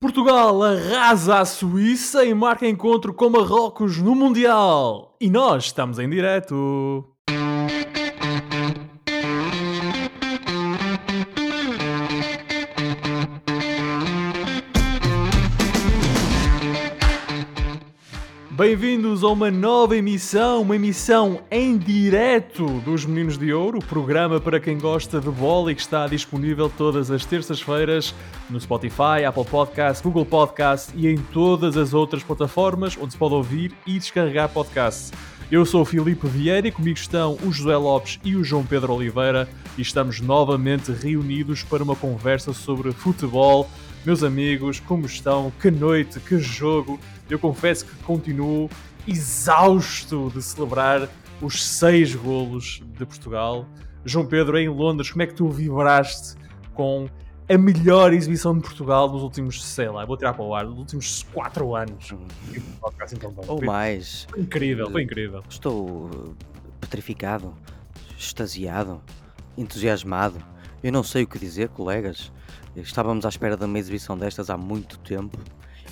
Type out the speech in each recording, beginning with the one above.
Portugal arrasa a Suíça e marca encontro com Marrocos no Mundial. E nós estamos em direto. Bem-vindos a uma nova emissão, uma emissão em direto dos Meninos de Ouro, programa para quem gosta de bola e que está disponível todas as terças-feiras no Spotify, Apple Podcast, Google Podcast e em todas as outras plataformas onde se pode ouvir e descarregar podcasts. Eu sou o Filipe Vieira e comigo estão o José Lopes e o João Pedro Oliveira e estamos novamente reunidos para uma conversa sobre futebol. Meus amigos, como estão? Que noite, que jogo! Eu confesso que continuo exausto de celebrar os seis golos de Portugal. João Pedro, em Londres, como é que tu vibraste com a melhor exibição de Portugal dos últimos, sei lá, vou tirar para o ar, dos últimos quatro anos? Ou mais. Foi incrível, foi incrível. Estou petrificado, extasiado, entusiasmado. Eu não sei o que dizer, colegas. Estávamos à espera de uma exibição destas há muito tempo.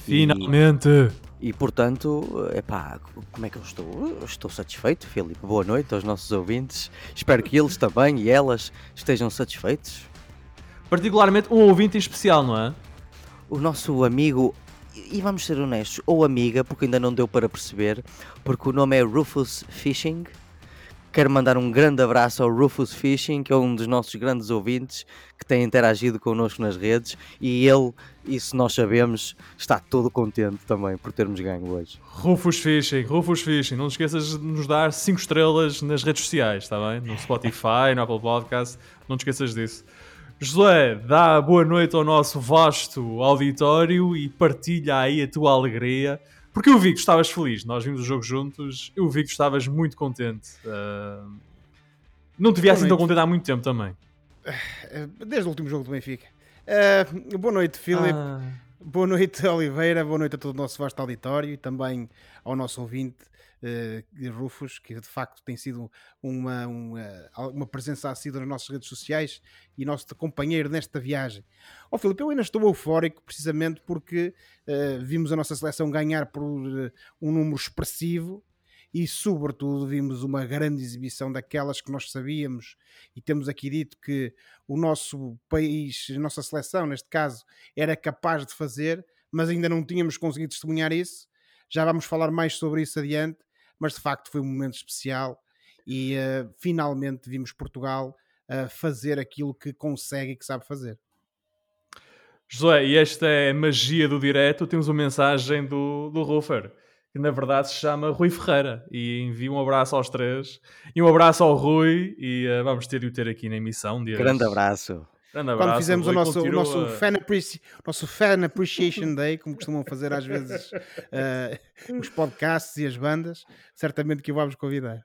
Finalmente! E, e portanto, epá, como é que eu estou? Estou satisfeito, Filipe. Boa noite aos nossos ouvintes. Espero que eles também e elas estejam satisfeitos. Particularmente um ouvinte em especial, não é? O nosso amigo, e vamos ser honestos, ou amiga, porque ainda não deu para perceber, porque o nome é Rufus Fishing Quero mandar um grande abraço ao Rufus Fishing, que é um dos nossos grandes ouvintes que tem interagido connosco nas redes e ele, isso nós sabemos, está todo contente também por termos ganho hoje. Rufus Fishing, Rufus Fishing, não te esqueças de nos dar 5 estrelas nas redes sociais, está bem? No Spotify, no Apple Podcast, não te esqueças disso. Josué, dá boa noite ao nosso vasto auditório e partilha aí a tua alegria porque eu vi que estavas feliz, nós vimos o jogo juntos, eu vi que estavas muito contente. Uh, não te vi assim tão contente há muito tempo também. Eh, desde o último jogo do Benfica. Uh, boa noite, Filipe. Ah. Boa noite, Oliveira. Boa noite a todo o nosso vasto auditório e também ao nosso ouvinte uh, Rufus, que de facto tem sido uma, uma, uma presença assídua nas nossas redes sociais e nosso companheiro nesta viagem. Ó oh, Filipe, eu ainda estou eufórico precisamente porque uh, vimos a nossa seleção ganhar por um número expressivo e, sobretudo, vimos uma grande exibição daquelas que nós sabíamos e temos aqui dito que o nosso país, a nossa seleção, neste caso, era capaz de fazer, mas ainda não tínhamos conseguido testemunhar isso. Já vamos falar mais sobre isso adiante, mas de facto foi um momento especial e uh, finalmente vimos Portugal uh, fazer aquilo que consegue e que sabe fazer. José, e esta é a magia do direto. Temos uma mensagem do, do Rufer, que na verdade se chama Rui Ferreira. E envio um abraço aos três e um abraço ao Rui. E uh, vamos ter de o ter aqui na emissão. Grande abraço. Grande abraço. Quando fizemos o nosso, o nosso, fan appreci nosso Fan Appreciation Day, como costumam fazer às vezes uh, os podcasts e as bandas, certamente que o vamos convidar.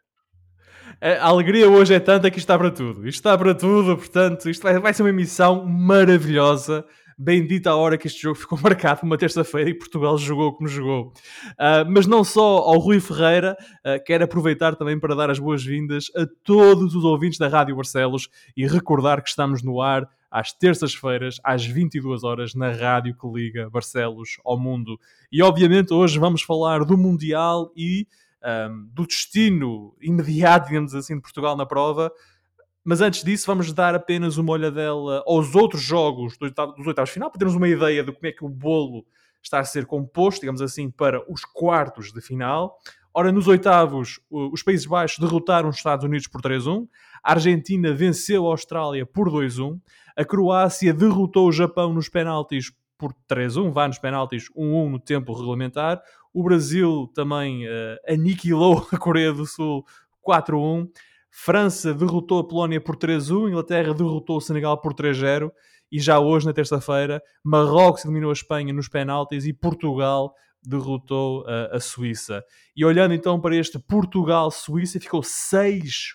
A alegria hoje é tanta que isto está para tudo. Isto está para tudo, portanto, isto vai, vai ser uma emissão maravilhosa bendita a hora que este jogo ficou marcado, uma terça-feira, e Portugal jogou como jogou. Uh, mas não só ao Rui Ferreira, uh, quero aproveitar também para dar as boas-vindas a todos os ouvintes da Rádio Barcelos e recordar que estamos no ar às terças-feiras, às 22 horas, na rádio que liga Barcelos ao mundo. E obviamente hoje vamos falar do Mundial e um, do destino imediato, digamos assim, de Portugal na prova. Mas antes disso, vamos dar apenas uma olhadela aos outros jogos dos oitavos de final, para termos uma ideia de como é que o bolo está a ser composto, digamos assim, para os quartos de final. Ora, nos oitavos, os Países Baixos derrotaram os Estados Unidos por 3-1, a Argentina venceu a Austrália por 2-1, a Croácia derrotou o Japão nos penaltis por 3-1, vai nos penaltis 1-1 no tempo regulamentar, o Brasil também uh, aniquilou a Coreia do Sul 4-1 França derrotou a Polónia por 3-1, Inglaterra derrotou o Senegal por 3-0 e já hoje, na terça-feira, Marrocos eliminou a Espanha nos penaltis e Portugal derrotou a, a Suíça. E olhando então para este Portugal-Suíça, ficou 6-1.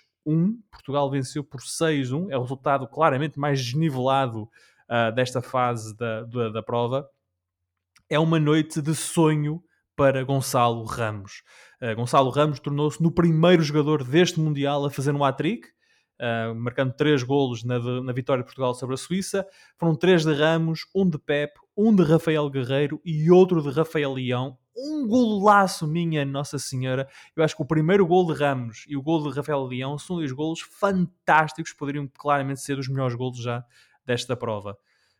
Portugal venceu por 6-1. É o resultado claramente mais desnivelado uh, desta fase da, da, da prova. É uma noite de sonho para Gonçalo Ramos. Uh, Gonçalo Ramos tornou-se no primeiro jogador deste Mundial a fazer um hat-trick. uh, marcando três golos na, de, na vitória de Portugal sobre a Suíça. Foram três de Ramos, um de Pep, um de Rafael Guerreiro e outro de Rafael Leão. Um golaço, minha Nossa Senhora. Eu acho que o primeiro gol de Ramos e o gol de Rafael Leão são dois golos fantásticos, poderiam claramente ser os melhores golos já desta prova.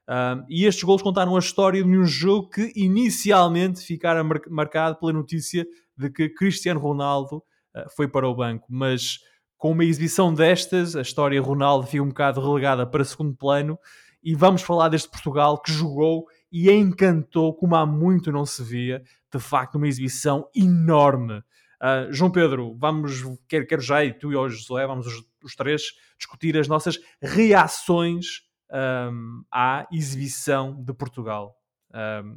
Um, e estes gols contaram a história de um jogo que inicialmente ficara mar marcado pela notícia de que Cristiano Ronaldo uh, foi para o banco, mas com uma exibição destas, a história Ronaldo fica um bocado relegada para segundo plano e vamos falar deste Portugal que jogou e encantou como há muito não se via, de facto uma exibição enorme. Uh, João Pedro, vamos, quero, quero já, e tu e o José, vamos os, os três discutir as nossas reações um, à exibição de Portugal. Um,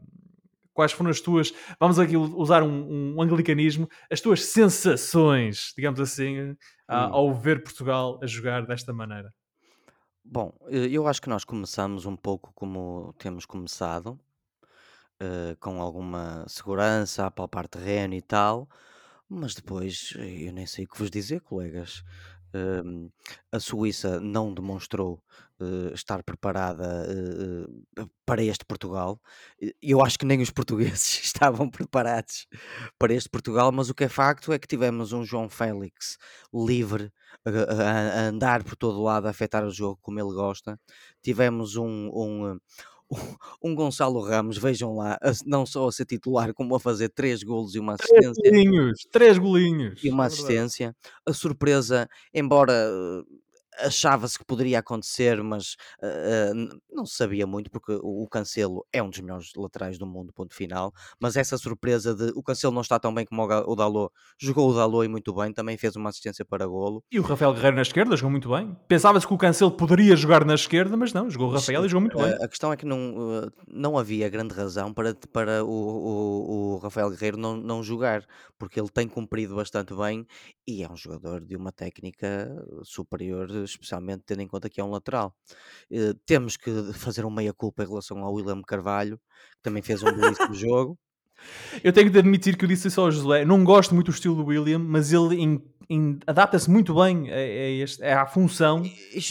quais foram as tuas, vamos aqui usar um, um anglicanismo, as tuas sensações, digamos assim, uh, ao ver Portugal a jogar desta maneira? Bom, eh, eu acho que nós começamos um pouco como temos começado, uh, com alguma segurança, a palpar terreno e tal, mas depois eh, eu nem sei o que vos dizer, colegas. Hum, a Suíça não demonstrou eh, estar preparada eh, eh, para este Portugal. Eu acho que nem os portugueses estavam preparados para este Portugal, mas o que é facto é que tivemos um João Félix livre a, andar por todo lado, a afetar o jogo como ele gosta. Tivemos um, um, um Gonçalo Ramos, vejam lá, não só a ser titular, como a fazer três golos e uma assistência. Três golinhos, três golinhos. E uma é assistência. A surpresa, embora achava-se que poderia acontecer, mas uh, não se sabia muito, porque o, Cancelo é um dos melhores laterais do mundo, ponto final. Mas essa surpresa de o Cancelo não está tão bem como o, Dalot, jogou o Dalot e muito bem, também fez uma assistência para golo. E o Rafael Guerreiro na esquerda jogou muito bem. Pensava-se que o Cancelo poderia jogar na esquerda, mas não, jogou o Rafael e jogou muito bem. A questão é que não, não havia grande razão para, para o, o, o Rafael Guerreiro não, não jogar, porque ele tem cumprido bastante bem e é um jogador de uma técnica superior especialmente tendo em conta que é um lateral. Uh, temos que fazer um meia-culpa em relação ao William Carvalho, que também fez um belíssimo jogo. Eu tenho de admitir que eu disse isso ao Josué. Não gosto muito do estilo do William, mas ele adapta-se muito bem a, a, este, à função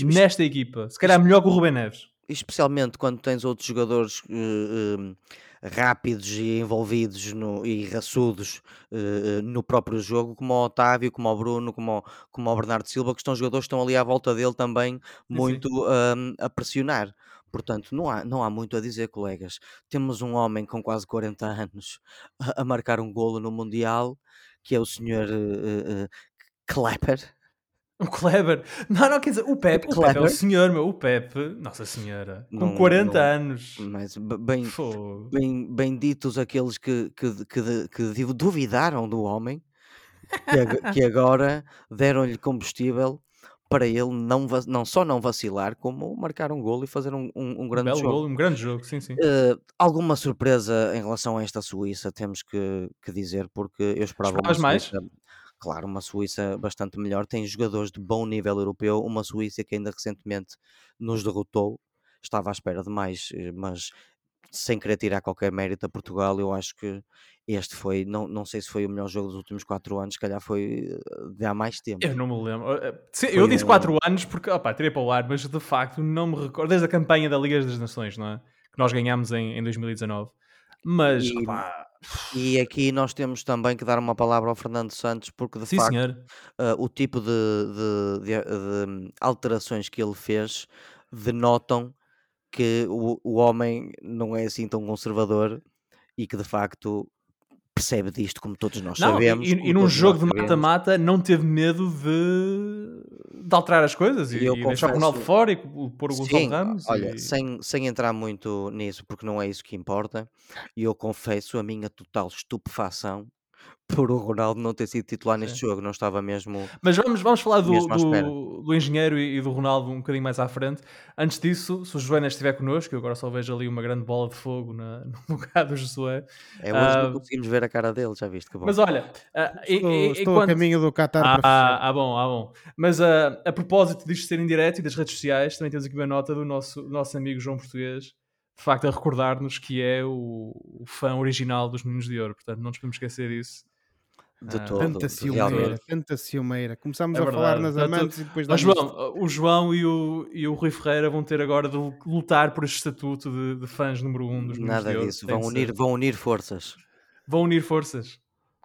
nesta equipa. Se calhar melhor que o Rubem Neves. Especialmente quando tens outros jogadores uh, uh, rápidos e envolvidos no, e raçudos uh, no próprio jogo, como o Otávio, como o Bruno, como o, como o Bernardo Silva, que estão jogadores que estão ali à volta dele também muito um, a pressionar. Portanto, não há, não há muito a dizer, colegas. Temos um homem com quase 40 anos a, a marcar um golo no Mundial, que é o senhor uh, uh, Klepper, o Kleber. Não, não, quer dizer, o Pepe, o, Pepe é o senhor, meu. O Pepe, Nossa Senhora, com não, 40 não, anos. Mas bem, bem, bem ditos aqueles que, que, que, que duvidaram do homem, que, que agora deram-lhe combustível para ele não, não só não vacilar, como marcar um golo e fazer um, um, um grande um jogo. Golo, um grande jogo, sim, sim. Uh, alguma surpresa em relação a esta Suíça, temos que, que dizer, porque eu esperava mais? Claro, uma Suíça bastante melhor, tem jogadores de bom nível europeu, uma Suíça que ainda recentemente nos derrotou, estava à espera de mais, eh, mas sem querer tirar qualquer mérito a Portugal, eu acho que este foi, não, não sei se foi o melhor jogo dos últimos 4 anos, se calhar foi eh, de há mais tempo. Eu não me lembro. Eh, eu disse 4 um... anos porque, opá, tirei para o ar, mas de facto não me recordo, desde a campanha da Liga das Nações, não é? Que nós ganhámos em, em 2019. Mas, e... opá, e aqui nós temos também que dar uma palavra ao Fernando Santos, porque de Sim, facto uh, o tipo de, de- de- de alterações que ele fez denotam que o, o homem não é assim tão conservador e que de facto percebe disto, como todos nós Não, sabemos. e, e num jogo de mata-mata não teve medo de, de alterar as coisas e, e, e deixar o Ronaldo fora e pôr o Gonçalo Ramos. Olha, e... sem, sem entrar muito nisso, porque não é isso que importa, e eu confesso a minha total estupefação por o Ronaldo não ter sido titular neste jogo, não estava mesmo. Mas vamos, vamos falar do, do, do, engenheiro e, do Ronaldo um bocadinho mais à frente. Antes disso, se o Joana estiver connosco, eu agora só vejo ali uma grande bola de fogo na, no lugar do Josué. É hoje uh, não conseguimos ver a cara dele, já viste que bom. Mas olha, uh, estou, e, estou quando... a caminho do Qatar ah, para ah, bom, ah, bom. Mas uh, a propósito disto ser em direto e das redes sociais, também temos aqui uma nota do nosso, nosso amigo João Português de facto a recordar-nos que é o, o, fã original dos Meninos de Ouro, portanto não nos podemos esquecer disso. De Ah, todo, Tanta ciumeira, tanta ciumeira. Começámos É a falar verdade. nas Portanto, amantes e depois Ó, damos João, o João e o, e o Rui Ferreira vão ter agora de lutar por este estatuto de, de fãs número um dos Meninos Nada de Ouro. disso. Tem Vão unir, ser. vão unir forças. Vão unir forças.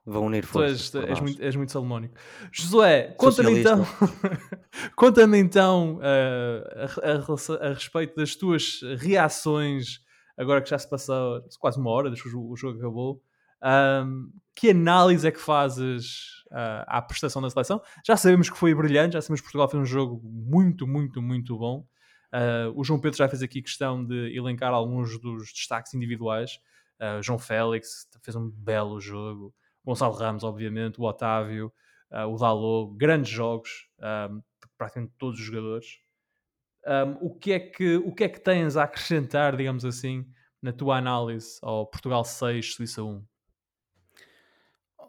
Vão unir Tu forças. és, por és nós. muito, és muito salomónico. Josué, conta-me então, conta-me então ah, a, a a respeito das tuas reações, agora que já se passou quase uma hora desde que o jogo, o jogo acabou. Ahm, que análise é que fazes ah, à prestação da seleção? Já sabemos que foi brilhante, já sabemos que Portugal fez um jogo muito, muito, muito bom. Ah, o João Pedro já fez aqui questão de elencar alguns dos destaques individuais. Ah, João Félix fez um belo jogo. Gonçalo Ramos, obviamente, o Otávio, ah, o Dalot, grandes jogos, um, praticamente todos os jogadores. Um, o, que é que, o que é que tens a acrescentar, digamos assim, na tua análise ao Portugal 6, Suíça 1?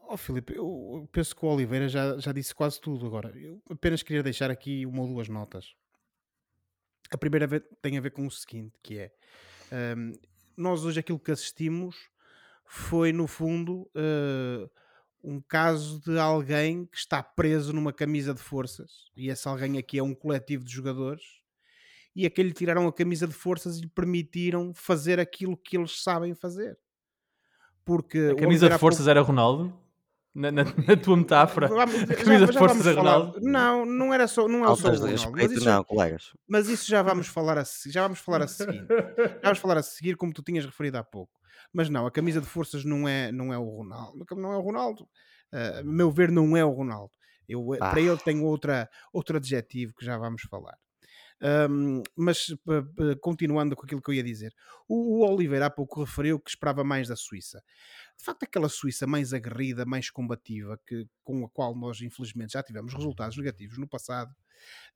Oh, Filipe, eu penso que o Oliveira já, já disse quase tudo agora. Eu apenas queria deixar aqui uma ou duas notas. A primeira tem a ver com o seguinte, que é hum, nós hoje aquilo que assistimos foi no fundo eh, um caso de alguém que está preso numa camisa de forças e esse alguém aqui é um coletivo de jogadores e a que lhe tiraram a camisa de forças e lhe permitiram fazer aquilo que eles sabem fazer. Porque A camisa de forças era Ronaldo? Na, na- na tua metáfora? Vamos- A camisa já de forças vamos é Ronaldo? Não, não era só, não é só o Ronaldo, mas isso, não, colegas. mas isso já vamos falar a já vamos falar a seguir. Já vamos falar a seguir como tu tinhas referido há pouco. Mas não, a camisa de forças não é, não é o Ronaldo, não é o Ronaldo. Ah, a meu ver não é o Ronaldo. Eu, Ah. Para ele tem outra, outro adjetivo que já vamos falar. Ahm, mas continuando com aquilo que eu ia dizer, o, o Oliveira há pouco referiu que esperava mais da Suíça. De facto, aquela Suíça mais aguerrida, mais combativa, que, com a qual nós infelizmente já tivemos resultados negativos no passado,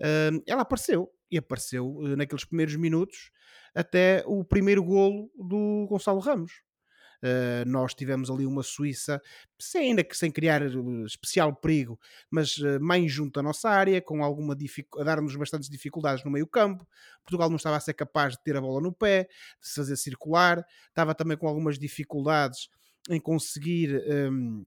ahm, ela apareceu e apareceu eh, naqueles primeiros minutos até o primeiro golo do Gonçalo Ramos. Uh, nós tivemos ali uma Suíça, sem, ainda que sem criar uh, especial perigo, mas uh, mais junto à nossa área, com alguma a dar-nos bastantes dificuldades no meio campo. Portugal não estava a ser capaz de ter a bola no pé, de se fazer circular, estava também com algumas dificuldades em conseguir um,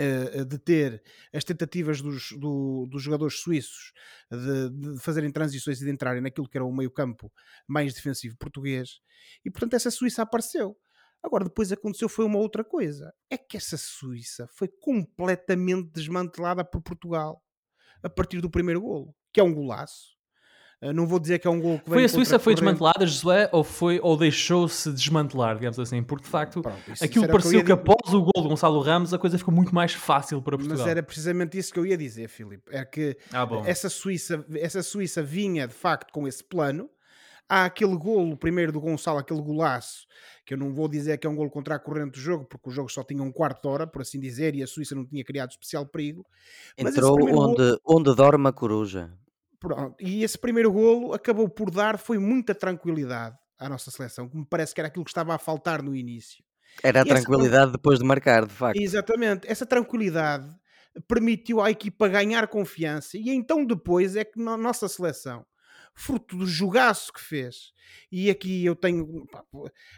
uh, deter as tentativas dos, do- dos jogadores suíços de, de fazerem transições e de entrarem naquilo que era o meio campo mais defensivo português. E portanto essa Suíça apareceu. Agora, depois aconteceu foi uma outra coisa. É que essa Suíça foi completamente desmantelada por Portugal a partir do primeiro golo, que é um golaço. Uh, não vou dizer que é um golo que Foi a Suíça foi desmantelada, Josué, ou, foi, ou deixou-se desmantelar, digamos assim? Porque de facto Pronto, aquilo pareceu que dizer. após o gol de Gonçalo Ramos a coisa ficou muito mais fácil para Portugal. Mas era precisamente isso que eu ia dizer, Filipe. É que Ah, essa Suíça, essa Suíça vinha de facto com esse plano. Há aquele golo primeiro do Gonçalo, aquele golaço, que eu não vou dizer que é um golo contra a corrente do jogo, porque o jogo só tinha um quarto de hora, por assim dizer, e a Suíça não tinha criado especial perigo. Entrou primeiro golo- onde, onde dorme a coruja. Pronto, e esse primeiro golo acabou por dar foi muita tranquilidade à nossa seleção, que me parece que era aquilo que estava a faltar no início. Era a E essa tranquilidade depois de marcar, de facto. Exatamente, essa tranquilidade permitiu à equipa ganhar confiança e então depois é que a nossa seleção, fruto do jogaço que fez, e aqui eu tenho, pá,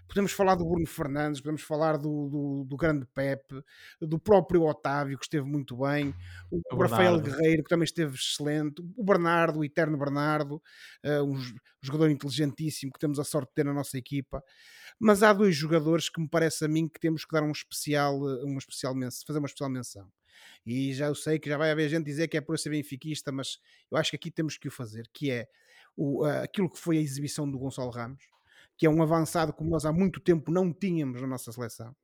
podemos falar do Bruno Fernandes, podemos falar do, do, do grande Pepe, do próprio Otávio que esteve muito bem, o, O Rafael. Guerreiro que também esteve excelente, o Bernardo, o eterno Bernardo, eh, um jogador inteligentíssimo que temos a sorte de ter na nossa equipa. Mas há dois jogadores que me parece a mim que temos que dar um especial, eh, uma especial menção, fazer uma especial menção. E já eu sei que já vai haver gente dizer que é por eu ser benfiquista, mas eu acho que aqui temos que o fazer, que é o, aquilo que foi a exibição do Gonçalo Ramos, que é um avançado como nós há muito tempo não tínhamos na nossa seleção.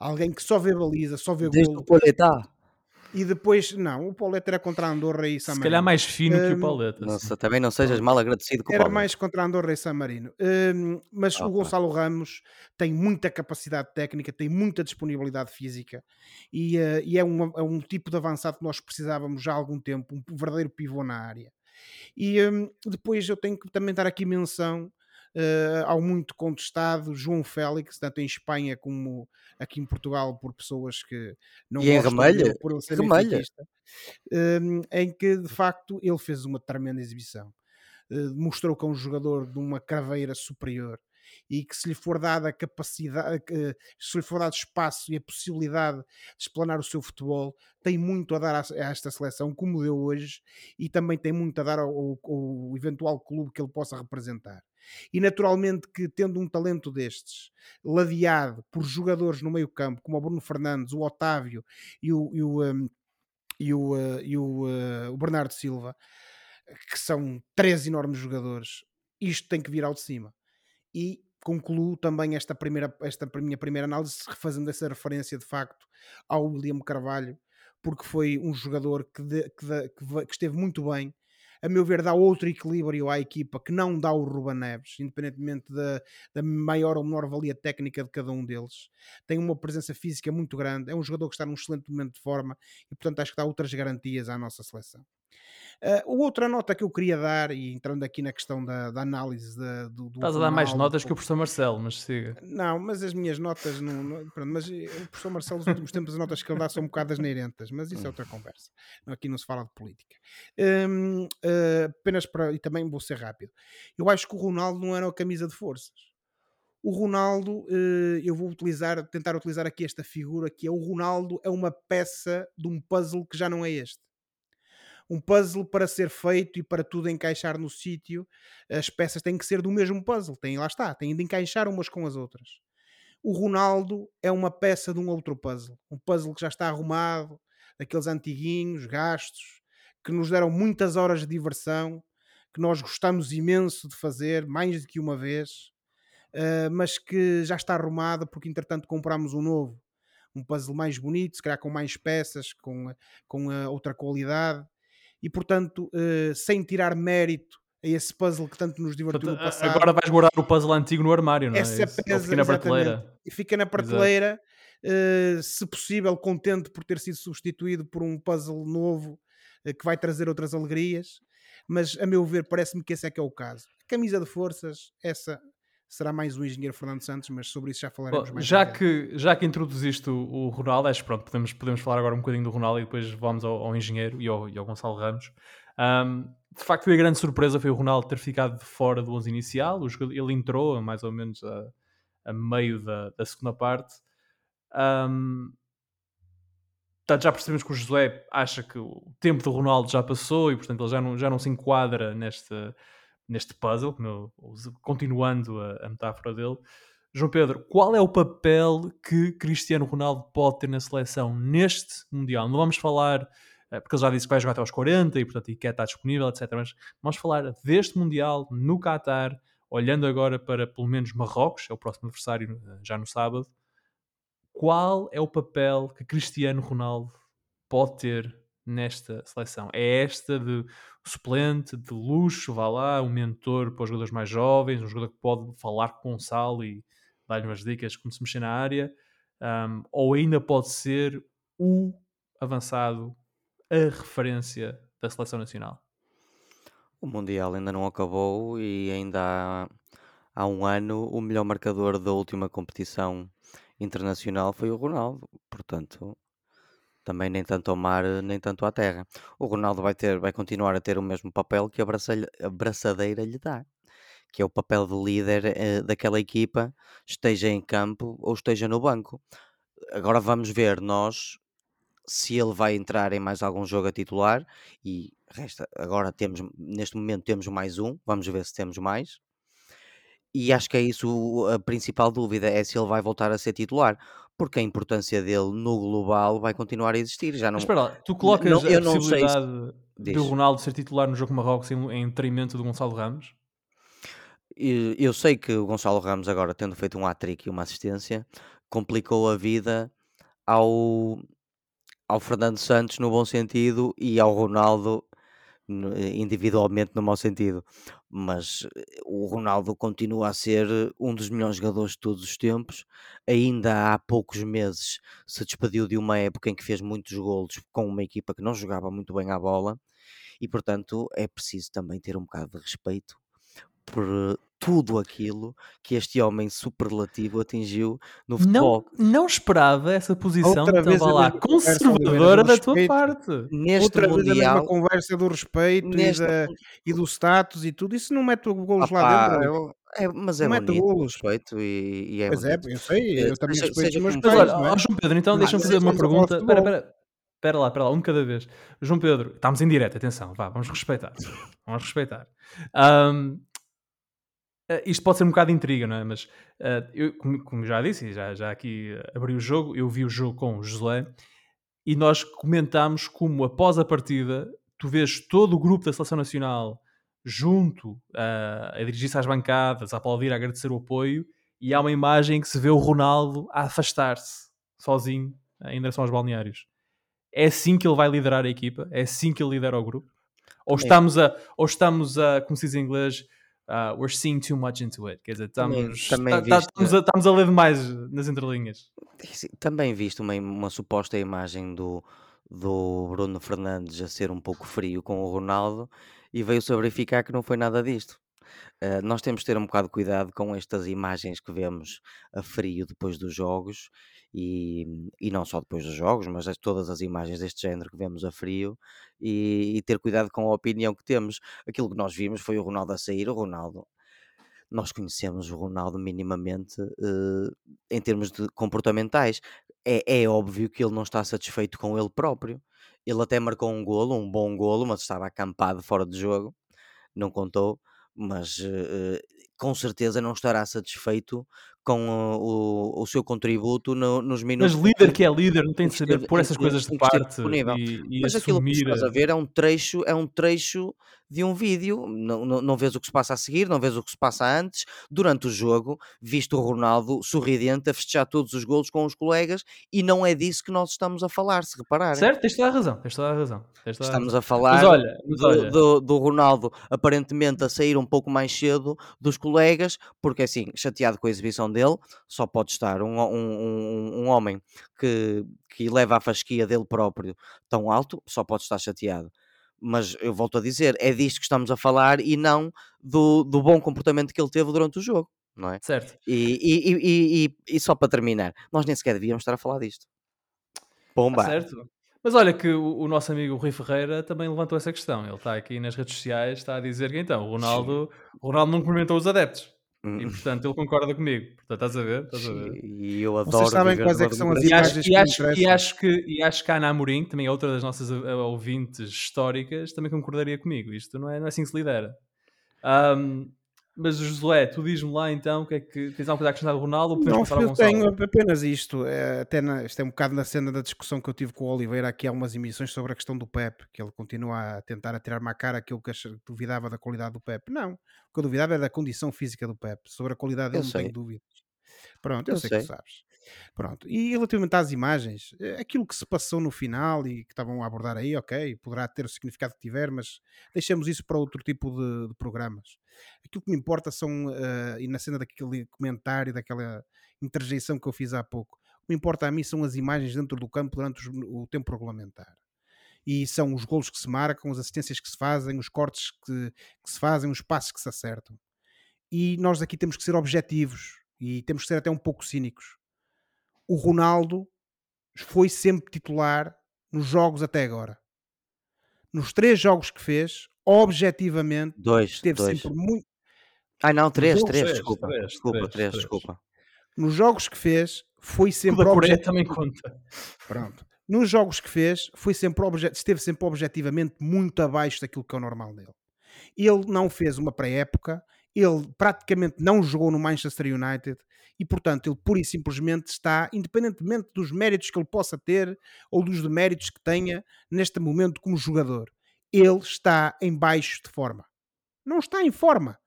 Alguém que só vê baliza, só vê Desde golo, o Poletá. e depois, não, o Pauleta era contra a Andorra e San Se Marino. calhar mais fino que o Hum, Pauleta. Nossa, também não sejas mal agradecido com o Era Paulo. mais contra a Andorra e San Marino. Hum, mas o. Gonçalo Ramos tem muita capacidade técnica, tem muita disponibilidade física e, eh, e é, um, é um tipo de avançado que nós precisávamos já há algum tempo, um verdadeiro pivô na área. E hum, depois eu tenho que também dar aqui menção eh, ao muito contestado João Félix, tanto em Espanha como aqui em Portugal, por pessoas que não E em dele por ele ser benfiquista, hum, em que de facto ele fez uma tremenda exibição. Eh, mostrou que é um jogador de uma craveira superior e que se lhe for dada a capacidade, se lhe for dado espaço e a possibilidade de explanar o seu futebol, tem muito a dar a, esta seleção, como deu hoje, e também tem muito a dar ao, ao, eventual clube que ele possa representar. E naturalmente que tendo um talento destes, ladeado por jogadores no meio campo, como o Bruno Fernandes, o Otávio e o, e o, um, e o, uh, e o, uh, o Bernardo Silva, que são três enormes jogadores, isto tem que vir ao de cima. E concluo também esta, primeira, esta minha primeira análise refazendo essa referência de facto ao William Carvalho, porque foi um jogador que, de, que, de, que, esteve muito bem. A meu ver, dá outro equilíbrio à equipa que não dá o Ruba Neves, independentemente da, da maior ou menor valia técnica de cada um deles. Tem uma presença física muito grande, é um jogador que está num excelente momento de forma e, portanto, acho que dá outras garantias à nossa seleção. Uh, outra nota que eu queria dar, e entrando aqui na questão da, da análise da, do, do. Estás a dar mais notas que o professor Marcelo, mas siga. Não, mas as minhas notas. Não, não pronto, mas o professor Marcelo, nos últimos tempos, as notas que ele dá são um bocado asneirentas, mas isso é outra conversa. Aqui não se fala de política. Um, uh, ah, apenas para. E também vou ser rápido. Eu acho que o Ronaldo não era a camisa de forças. O Ronaldo, uh, eu vou utilizar, tentar utilizar aqui esta figura que é o Ronaldo é uma peça de um puzzle que já não é este um puzzle para ser feito e para tudo encaixar no sítio, as peças têm que ser do mesmo puzzle, tem, lá está, têm de encaixar umas com as outras. O Ronaldo é uma peça de um outro puzzle, um puzzle que já está arrumado, daqueles antiguinhos, gastos, que nos deram muitas horas de diversão, que nós gostamos imenso de fazer, mais do que uma vez, uh, mas que já está arrumado porque entretanto compramos um novo, um puzzle mais bonito, se calhar com mais peças, com, com uh, outra qualidade, e portanto, uh, sem tirar mérito a esse puzzle que tanto nos divertiu portanto, no passado. Agora vais guardar o puzzle antigo no armário, não é? Essa pesa, fica na prateleira. E fica na prateleira, uh, se possível, contente por ter sido substituído por um puzzle novo uh, que vai trazer outras alegrias. Mas, a meu ver, parece-me que esse é que é o caso. A camisa de forças, essa será mais o engenheiro Fernando Santos, mas sobre isso já falaremos Bom, mais. Já que, já que introduziste o, o Ronaldo, acho que pronto, podemos, podemos falar agora um bocadinho do Ronaldo e depois vamos ao, ao engenheiro e ao, e ao Gonçalo Ramos. Um, de facto, foi a grande surpresa foi o Ronaldo ter ficado de fora do 11 inicial. Ele entrou mais ou menos a, a meio da, da segunda parte. Um, portanto, já percebemos que o José acha que o tempo do Ronaldo já passou e, portanto, ele já não, já não se enquadra nesta neste puzzle, continuando a, a, metáfora dele. João Pedro, qual é o papel que Cristiano Ronaldo pode ter na seleção neste Mundial? Não vamos falar, eh, porque ele já disse que vai jogar até aos 40 e, portanto, e quer estar disponível, etc. Mas vamos falar deste Mundial no Qatar, olhando agora para pelo menos Marrocos, é o próximo adversário eh, já no sábado. Qual é o papel que Cristiano Ronaldo pode ter nesta seleção? É esta de suplente, de luxo, vá lá, um mentor para os jogadores mais jovens, um jogador que pode falar com o Gonçalo e dar-lhe umas dicas como se mexer na área, um, ou ainda pode ser o avançado, a referência da seleção nacional? O Mundial ainda não acabou e ainda há, há um ano o melhor marcador da última competição internacional foi o Ronaldo. Portanto, também nem tanto ao mar, nem tanto à terra. O Ronaldo vai ter, vai continuar a ter o mesmo papel que a, a braçadeira lhe dá, que é o papel de líder eh, daquela equipa, esteja em campo ou esteja no banco. Agora vamos ver nós se ele vai entrar em mais algum jogo a titular e resta, agora temos neste momento temos mais um, vamos ver se temos mais. E acho que é isso a principal dúvida, é se ele vai voltar a ser titular porque a importância dele no global vai continuar a existir. Já não... Mas espera lá, tu colocas não, a possibilidade se... do Ronaldo ser titular no jogo com Marrocos em, em detrimento do Gonçalo Ramos? Eu sei que o Gonçalo Ramos, agora tendo feito um hat-trick e uma assistência, complicou a vida ao, ao Fernando Santos no bom sentido e ao Ronaldo individualmente no mau sentido, mas eh, o Ronaldo continua a ser um dos melhores jogadores de todos os tempos. Ainda há poucos meses se despediu de uma época em que fez muitos golos com uma equipa que não jogava muito bem a bola e, portanto, é preciso também ter um bocado de respeito por eh, tudo aquilo que este homem superlativo atingiu no futebol. Não, não esperava essa posição Outra vez lá, conservadora da tua parte. Neste Outra mundial, vez a mesma conversa do respeito neste... e, da, e, do status e tudo. Isso não mete golos lá dentro. É, mas é Não bonito, golos. respeito e, e é Pois é, bonito. eu sei, Eh, eu também seja- respeito os meus pais, não é? ó, João Pedro, então Mas deixa-me fazer uma pergunta. Espera, espera. Espera lá, espera lá, um de cada vez. João Pedro, estamos em direto, atenção, vá, vamos respeitar. Vamos respeitar. Ahm, eh, isto pode ser um bocado de intriga, não é? Mas eh, eu, como, como já disse, já, já aqui eh, abri o jogo, eu vi o jogo com o Josué e nós comentámos como após a partida tu vês todo o grupo da Seleção Nacional junto ah, a dirigir-se às bancadas, a aplaudir, a agradecer o apoio e há uma imagem que se vê o Ronaldo a afastar-se sozinho em direção aos balneários. É assim que ele vai liderar a equipa? É assim que ele lidera o grupo? Ou estamos a, ou estamos a, como se diz em inglês, uh, we're seeing too much into it. Quer dizer, Também- estamos, também tá- tá- viste- estamos, a, estamos a ler demais nas entrelinhas. Também visto uma, uma suposta imagem do, do Bruno Fernandes a ser um pouco frio com o Ronaldo e veio-se a verificar que não foi nada disto. Eh, nós temos de ter um bocado de cuidado com estas imagens que vemos a frio depois dos jogos e, e não só depois dos jogos, mas as- todas as imagens deste género que vemos a frio e, e ter cuidado com a opinião que temos. Aquilo que nós vimos foi o Ronaldo a sair, o Ronaldo. Nós conhecemos o Ronaldo minimamente eh, em termos de comportamentais. É, é óbvio que ele não está satisfeito com ele próprio. Ele até marcou um golo, um bom golo, mas estava acampado fora de jogo, não contou, mas eh, com certeza não estará satisfeito com o, o seu contributo no- nos Mas minutos. líder que é líder não tem em de saber pôr essas coisas de parte e, e Mas aquilo que estás a ver é um trecho, é um trecho de um vídeo. Não, não, não vês o que se passa a seguir, não vês o que se passa antes. Durante o jogo, visto o Ronaldo sorridente a festejar todos os golos com os colegas, e não é disso que nós estamos a falar, se repararem. Certo? Tens toda a razão. Tens toda a razão. Tens toda a Estamos a falar Mas olha, mas do, olha. do- do Ronaldo aparentemente a sair um pouco mais cedo dos colegas, porque assim, chateado com a exibição dele, só pode estar um, um, um, um homem que, que leva a fasquia dele próprio tão alto, só pode estar chateado. Mas eu volto a dizer, é disto que estamos a falar e não do, do bom comportamento que ele teve durante o jogo, não é? Certo. E, e, e, e, e- só para terminar, nós nem sequer devíamos estar a falar disto. Pomba! Tá certo. Mas olha que o, o nosso amigo Rui Ferreira também levantou essa questão. Ele está aqui nas redes sociais, está a dizer que então o Ronaldo, o Ronaldo não cumprimentou os adeptos. E Hum, portanto ele concorda comigo. Portanto, estás a ver? Estás a ver? E eu adoro sabem viver quais é que são as E acho, imagens e, que acho, e, interessam. acho que, e acho que a Ana Amorim, que também é outra das nossas ouvintes históricas, também concordaria comigo. Isto não é, não é assim que se lidera. Ahm, mas Josué, tu diz-me lá então o que é que tens alguma coisa a acrescentar do Ronaldo ou Não, eu tenho apenas isto. é, até na, isto é um bocado na cena da discussão que eu tive com o Oliveira aqui há umas emissões sobre a questão do Pep, que ele continua a tentar atirar-me à cara aquilo que ach- duvidava da qualidade do Pep. Não, o que eu duvidava é da condição física do Pep. Sobre a qualidade Eu dele não sei. tenho dúvidas. Pronto, eu, Eu sei, que sei. tu sabes. Pronto, e relativamente às imagens, eh, aquilo que se passou no final e que estavam a abordar aí, ok, poderá ter o significado que tiver, mas deixemos isso para outro tipo de, de programas. Aquilo que me importa são, eh, e na cena daquele comentário, daquela interjeição que eu fiz há pouco, o que me importa a mim são as imagens dentro do campo durante os- o tempo regulamentar. E são os golos que se marcam, as assistências que se fazem, os cortes que, que se fazem, os passos que se acertam. E nós aqui temos que ser objetivos e temos que ser até um pouco cínicos. O Ronaldo foi sempre titular nos jogos até agora. Nos três jogos que fez, objetivamente, Dois, esteve dois. sempre muito. Ai não, três, jogos, três, três, desculpa. três, desculpa, três, três, três. desculpa. Nos jogos que fez, foi sempre objetivo. também conta. Pronto. Nos jogos que fez, foi sempre obje- esteve sempre objetivamente muito abaixo daquilo que é o normal dele. Ele não fez uma pré-época, ele praticamente não jogou no Manchester United e, portanto, ele pura e simplesmente está, independentemente dos méritos que ele possa ter ou dos deméritos que tenha neste momento como jogador, ele está em baixo de forma. Não está em forma.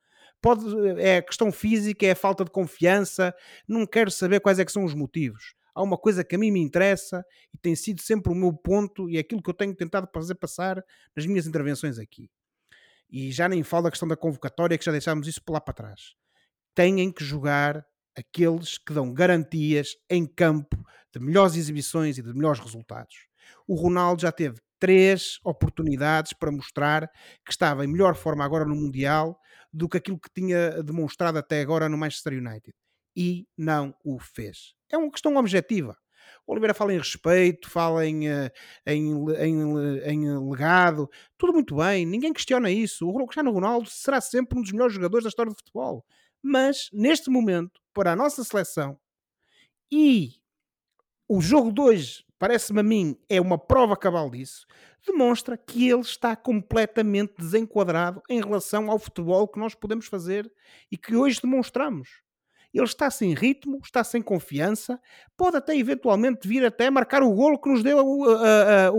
Pode, é questão física, é falta de confiança, não quero saber quais é que são os motivos. Há uma coisa que a mim me interessa e tem sido sempre o meu ponto e é aquilo que eu tenho tentado fazer passar nas minhas intervenções aqui. E já nem falo da questão da convocatória, que já deixámos isso lá para trás. Têm que jogar aqueles que dão garantias em campo de melhores exibições e de melhores resultados. O Ronaldo já teve três oportunidades para mostrar que estava em melhor forma agora no Mundial do que aquilo que tinha demonstrado até agora no Manchester United. E não o fez. É uma questão objetiva. O Oliveira fala em respeito, fala em, eh, em, em, em legado, tudo muito bem, ninguém questiona isso. O Cristiano Ronaldo será sempre um dos melhores jogadores da história do futebol. Mas, neste momento, para a nossa seleção, e o jogo 2, parece-me a mim, é uma prova cabal disso, demonstra que ele está completamente desenquadrado em relação ao futebol que nós podemos fazer e que hoje demonstramos. Ele está sem ritmo, está sem confiança, pode até eventualmente vir até marcar o golo que nos deu a, a, a,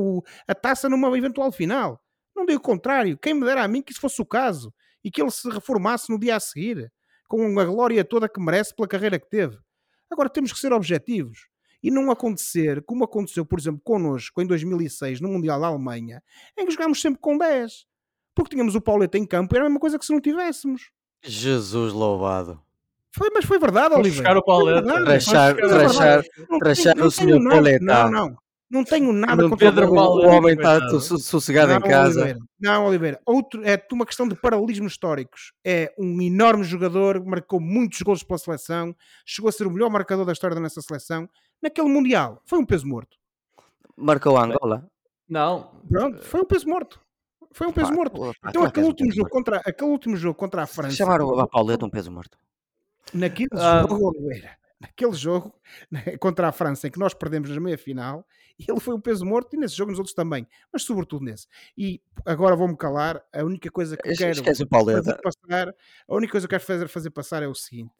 a taça numa eventual final. Não dei o contrário. Quem me dera a mim que isso fosse o caso e que ele se reformasse no dia a seguir, com a glória toda que merece pela carreira que teve. Agora temos que ser objetivos e não acontecer como aconteceu, por exemplo, connosco em 2006 no Mundial da Alemanha, em que jogámos sempre com 10, porque tínhamos o Pauleta em campo, era a mesma coisa que se não tivéssemos. Jesus louvado. Foi, mas foi verdade, Oliveira. buscar o Pauleta. Trachar, trachar, trachar o senhor Pauleta. Não, não. Não tenho nada Não, contra Pedro o, Paulo, o homem está sossegado em Não, casa. Oliveira. Não, Oliveira. Outro, é uma questão de paralelismos históricos. É um enorme jogador, marcou muitos gols pela seleção, chegou a ser o melhor marcador da história da nossa seleção. Naquele Mundial, foi um peso morto. Marcou a Angola. Não, Pronto, foi um peso morto. Foi um peso Pá, morto. pá, Então aquele último, jogo morto. contra, aquele último jogo contra a França. Chamaram a Pauleta um peso morto. Naquele Ah. jogo, Oliveira, naquele jogo né, contra a França em que nós perdemos na meia final, ele foi um peso morto e nesse jogo nos outros também, mas sobretudo nesse. E agora vou-me calar, a única coisa que quero fazer passar, a única coisa que eu quero fazer, fazer passar é o seguinte.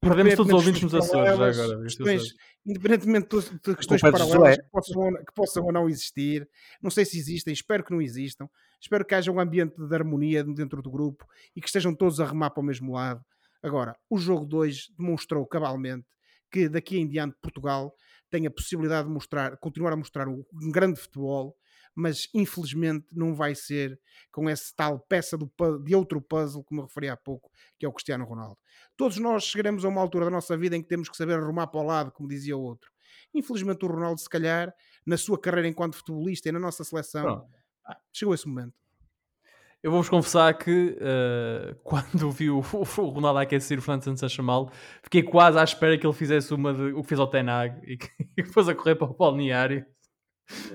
perdemos todos os ouvintes nos Independentemente Açores já agora. questões-. Independentemente de- questões é paralelas que possam, que possam ou não existir, não sei se existem, espero que não existam. Espero que haja um ambiente de harmonia dentro do grupo e que estejam todos a remar para o mesmo lado. Agora, o jogo 2 demonstrou cabalmente que daqui em diante Portugal tem a possibilidade de mostrar, continuar a mostrar um grande futebol, mas infelizmente não vai ser com essa tal peça do de outro puzzle que me referi há pouco, que é o Cristiano Ronaldo. Todos nós chegaremos a uma altura da nossa vida em que temos que saber arrumar para o lado, como dizia o outro. Infelizmente o Ronaldo, se calhar, na sua carreira enquanto futebolista e na nossa seleção, ah, chegou esse momento. Eu vou-vos confessar que eh, quando vi o, o Ronaldo aquecer o Fernando Santos a chamá-lo, fiquei quase à espera que ele fizesse uma de, o que fez ao Tenag e que, e que fosse a correr para o balneário.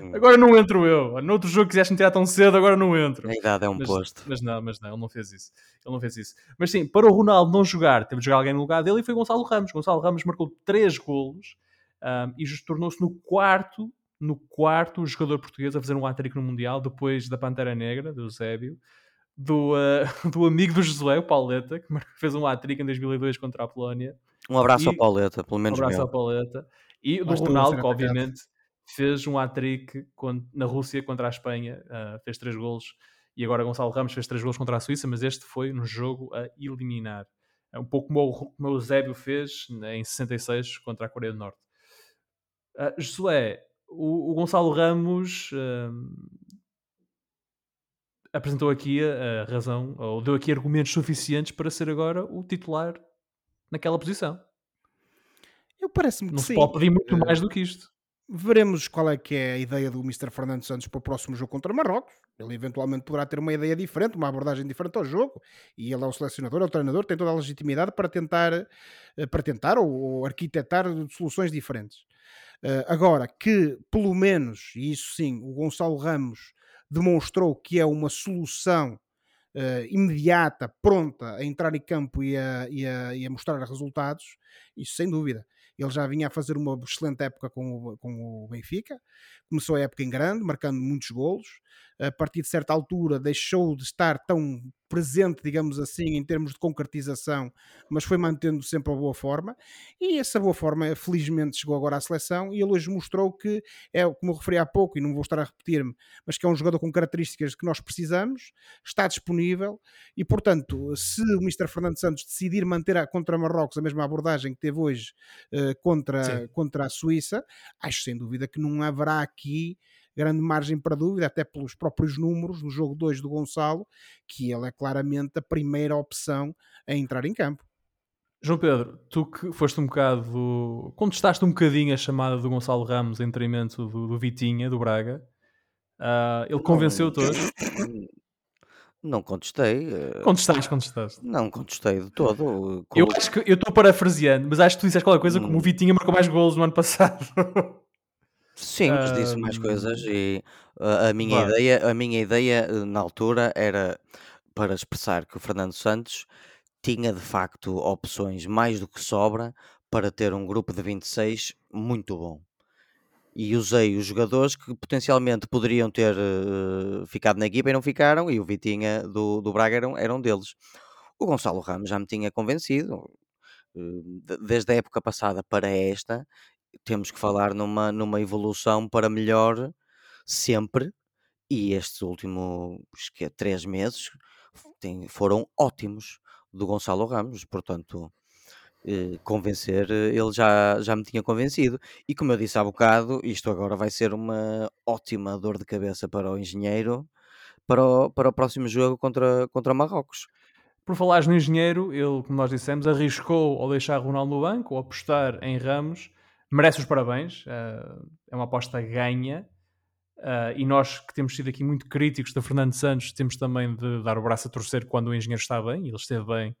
Hum. Agora não entro eu. Noutro jogo quiseste me tirar tão cedo, agora não entro. A idade é um Mas, posto. mas não, mas não, ele não fez isso. Ele não fez isso. Mas sim, para o Ronaldo não jogar, teve de jogar alguém no lugar dele e foi Gonçalo Ramos. Gonçalo Ramos marcou três golos ahm, e just- tornou-se no quarto, no quarto jogador português a fazer um hat-trick no Mundial, depois da Pantera Negra, do Eusébio, do, ah, do amigo do Josué, o Pauleta, que fez um hat-trick em 2002 contra a Polónia. Um abraço E- ao Pauleta, pelo Um menos abraço meu. ao Pauleta. E do Basta não Ronaldo, que obviamente fez um hat-trick na Rússia contra a Espanha, ah, fez três golos. E agora Gonçalo Ramos fez três golos contra a Suíça, mas este foi um jogo a eliminar. É um pouco como o, como o Eusébio fez né, em 66 contra a Coreia do Norte. Ah, Josué, o, o Gonçalo Ramos ahm, apresentou aqui a, a razão, ou deu aqui argumentos suficientes para ser agora o titular naquela posição. Eu parece-me que Não se pode pedir muito Eh, mais do que isto. Veremos qual é que é a ideia do Mr. Fernando Santos para o próximo jogo contra Marrocos. Ele eventualmente poderá ter uma ideia diferente, uma abordagem diferente ao jogo, e ele é o selecionador, é o treinador, tem toda a legitimidade para tentar, eh, para tentar ou, ou arquitetar soluções diferentes. Eh, agora, que pelo menos, e isso sim, o Gonçalo Ramos demonstrou que é uma solução eh, imediata, pronta a entrar em campo e a, e a- e a mostrar resultados, isso sem dúvida. Ele já vinha a fazer uma excelente época com o, com o Benfica, começou a época em grande, marcando muitos golos. A partir de certa altura deixou de estar tão presente, digamos assim, em termos de concretização, mas foi mantendo sempre a boa forma. E essa boa forma, felizmente, chegou agora à seleção e ele hoje mostrou que é, como eu referi há pouco, e não vou estar a repetir-me, mas que é um jogador com características que nós precisamos, está disponível e, portanto, se o Mr. Fernando Santos decidir manter a, contra Marrocos a mesma abordagem que teve hoje eh, contra, Sim. contra a Suíça, acho sem dúvida que não haverá aqui grande margem para dúvida, até pelos próprios números do jogo 2 do Gonçalo, que ele é claramente a primeira opção a entrar em campo. João Pedro, tu que foste um bocado. contestaste um bocadinho a chamada do Gonçalo Ramos em detrimento do, do Vitinha, do Braga. Ah, ele convenceu-te hoje. Não contestei. eh, Contestaste, contestaste. Não contestei de todo. Eu Com- acho que eu estou parafraseando, mas acho que tu disseste qualquer coisa como o Hum. Vitinha marcou mais golos no ano passado. Sim, disse mais coisas e uh, a minha ideia, a minha ideia uh, na altura era para expressar que o Fernando Santos tinha de facto opções mais do que sobra para ter um grupo de 26 muito bom. E usei os jogadores que potencialmente poderiam ter uh, ficado na equipa e não ficaram, e o Vitinha do, do Braga eram, eram deles. O Gonçalo Ramos já me tinha convencido, uh, desde a época passada para esta, temos que falar numa, numa evolução para melhor sempre, e estes últimos que é, três meses tem, foram ótimos do Gonçalo Ramos, portanto, eh, convencer, eh, ele já, já me tinha convencido. E como eu disse há bocado, isto agora vai ser uma ótima dor de cabeça para o engenheiro para o, para o próximo jogo contra, contra Marrocos. Por falares no engenheiro, ele, como nós dissemos, arriscou ao deixar Ronaldo no banco, ou apostar em Ramos, merece os parabéns, uh, é uma aposta ganha. Uh, e nós que temos sido aqui muito críticos da Fernando Santos, temos também de dar o braço a torcer quando o engenheiro está bem, e ele esteve bem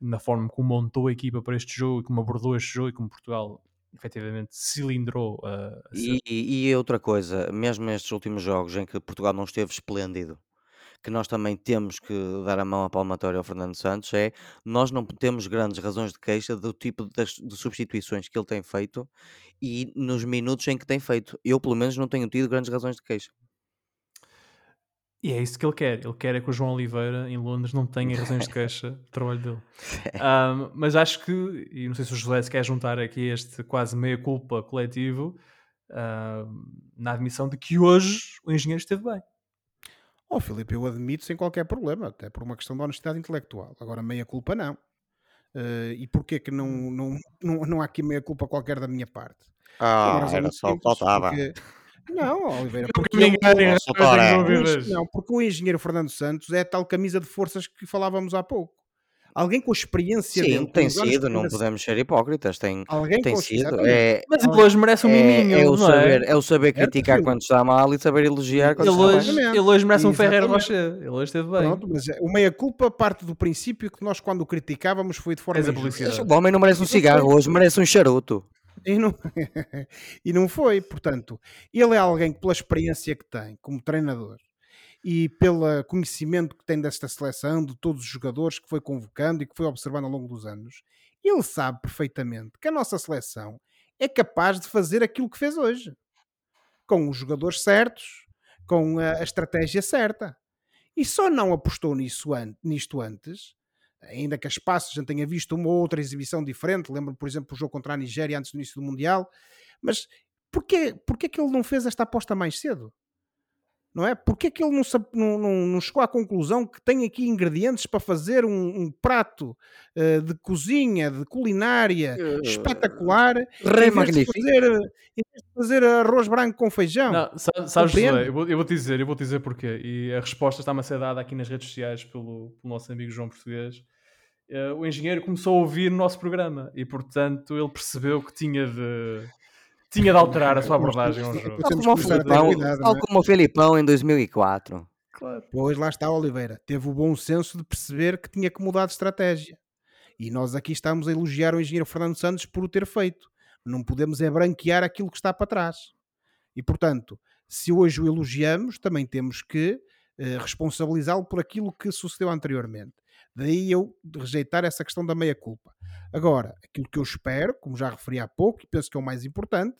na forma como montou a equipa para este jogo, como abordou este jogo, e como Portugal efetivamente cilindrou. Uh, e, e, outra coisa, mesmo nestes últimos jogos em que Portugal não esteve esplêndido, que nós também temos que dar a mão à palmatória ao Fernando Santos, é nós não temos grandes razões de queixa do tipo de, de substituições que ele tem feito e nos minutos em que tem feito. Eu, pelo menos, não tenho tido grandes razões de queixa. E é isso que ele quer. Ele quer é que o João Oliveira em Londres não tenha razões de queixa do trabalho dele. Um, mas acho que, e não sei se o José se quer juntar aqui este quase meia-culpa coletivo, na admissão de que hoje o engenheiro esteve bem. Oh, Filipe, eu admito sem qualquer problema, até por uma questão de honestidade intelectual. Agora, meia-culpa não. Uh, e porquê que não, não, não, não há aqui meia-culpa qualquer da minha parte? Ah, era só o que faltava. Porque não, Oliveira, porque, ele, não, porque o engenheiro Fernando Santos é a tal camisa de forças que falávamos há pouco. Alguém com experiência Sim, tem sido, não podemos ser hipócritas. Tem, Alguém tem com sido. É, mas hoje merece um miminho. É, é, o saber, é? é o saber criticar é, quando está mal e saber elogiar quando ele está hoje, bem. Ele hoje merece um Ferreira Rocher. Ele hoje esteve bem. Pronto, mas o meia-culpa parte do princípio que nós, quando o criticávamos, foi de forma. O homem não merece um cigarro, hoje merece um charuto. E não, e não foi, portanto, ele é alguém que, pela experiência que tem como treinador e pelo conhecimento que tem desta seleção, de todos os jogadores que foi convocando e que foi observando ao longo dos anos, ele sabe perfeitamente que a nossa seleção é capaz de fazer aquilo que fez hoje, com os jogadores certos, com a, estratégia certa. E só não apostou nisso an nisto antes ainda que a espaços já tenha visto uma ou outra exibição diferente, lembro por exemplo o jogo contra a Nigéria antes do início do Mundial, mas porquê, porquê que ele não fez esta aposta mais cedo? Não é? Porquê que ele não, não, não, não, chegou à conclusão que tem aqui ingredientes para fazer um, um prato uh, de cozinha, de culinária uh, espetacular, re magnífico. Fazer, em vez de fazer arroz branco com feijão? Não, sabes, José, eu vou, eu vou te dizer, eu vou te dizer porquê. E a resposta está-me a ser dada aqui nas redes sociais pelo, pelo nosso amigo João Português uh, o engenheiro começou a ouvir o nosso programa e, portanto, ele percebeu que tinha de, tinha de alterar a sua abordagem ao jogo. Tal como, o Filipão, tal é? como o Filipão em 2004. Claro. Pois lá está Oliveira. Teve o bom senso de perceber que tinha que mudar de estratégia. E nós aqui estamos a elogiar o engenheiro Fernando Santos por o ter feito. Não podemos é branquear aquilo que está para trás. E portanto, se hoje o elogiamos, também temos que eh, responsabilizá-lo por aquilo que sucedeu anteriormente. Daí eu rejeitar essa questão da meia-culpa. Agora, aquilo que eu espero, como já referi há pouco, e penso que é o mais importante,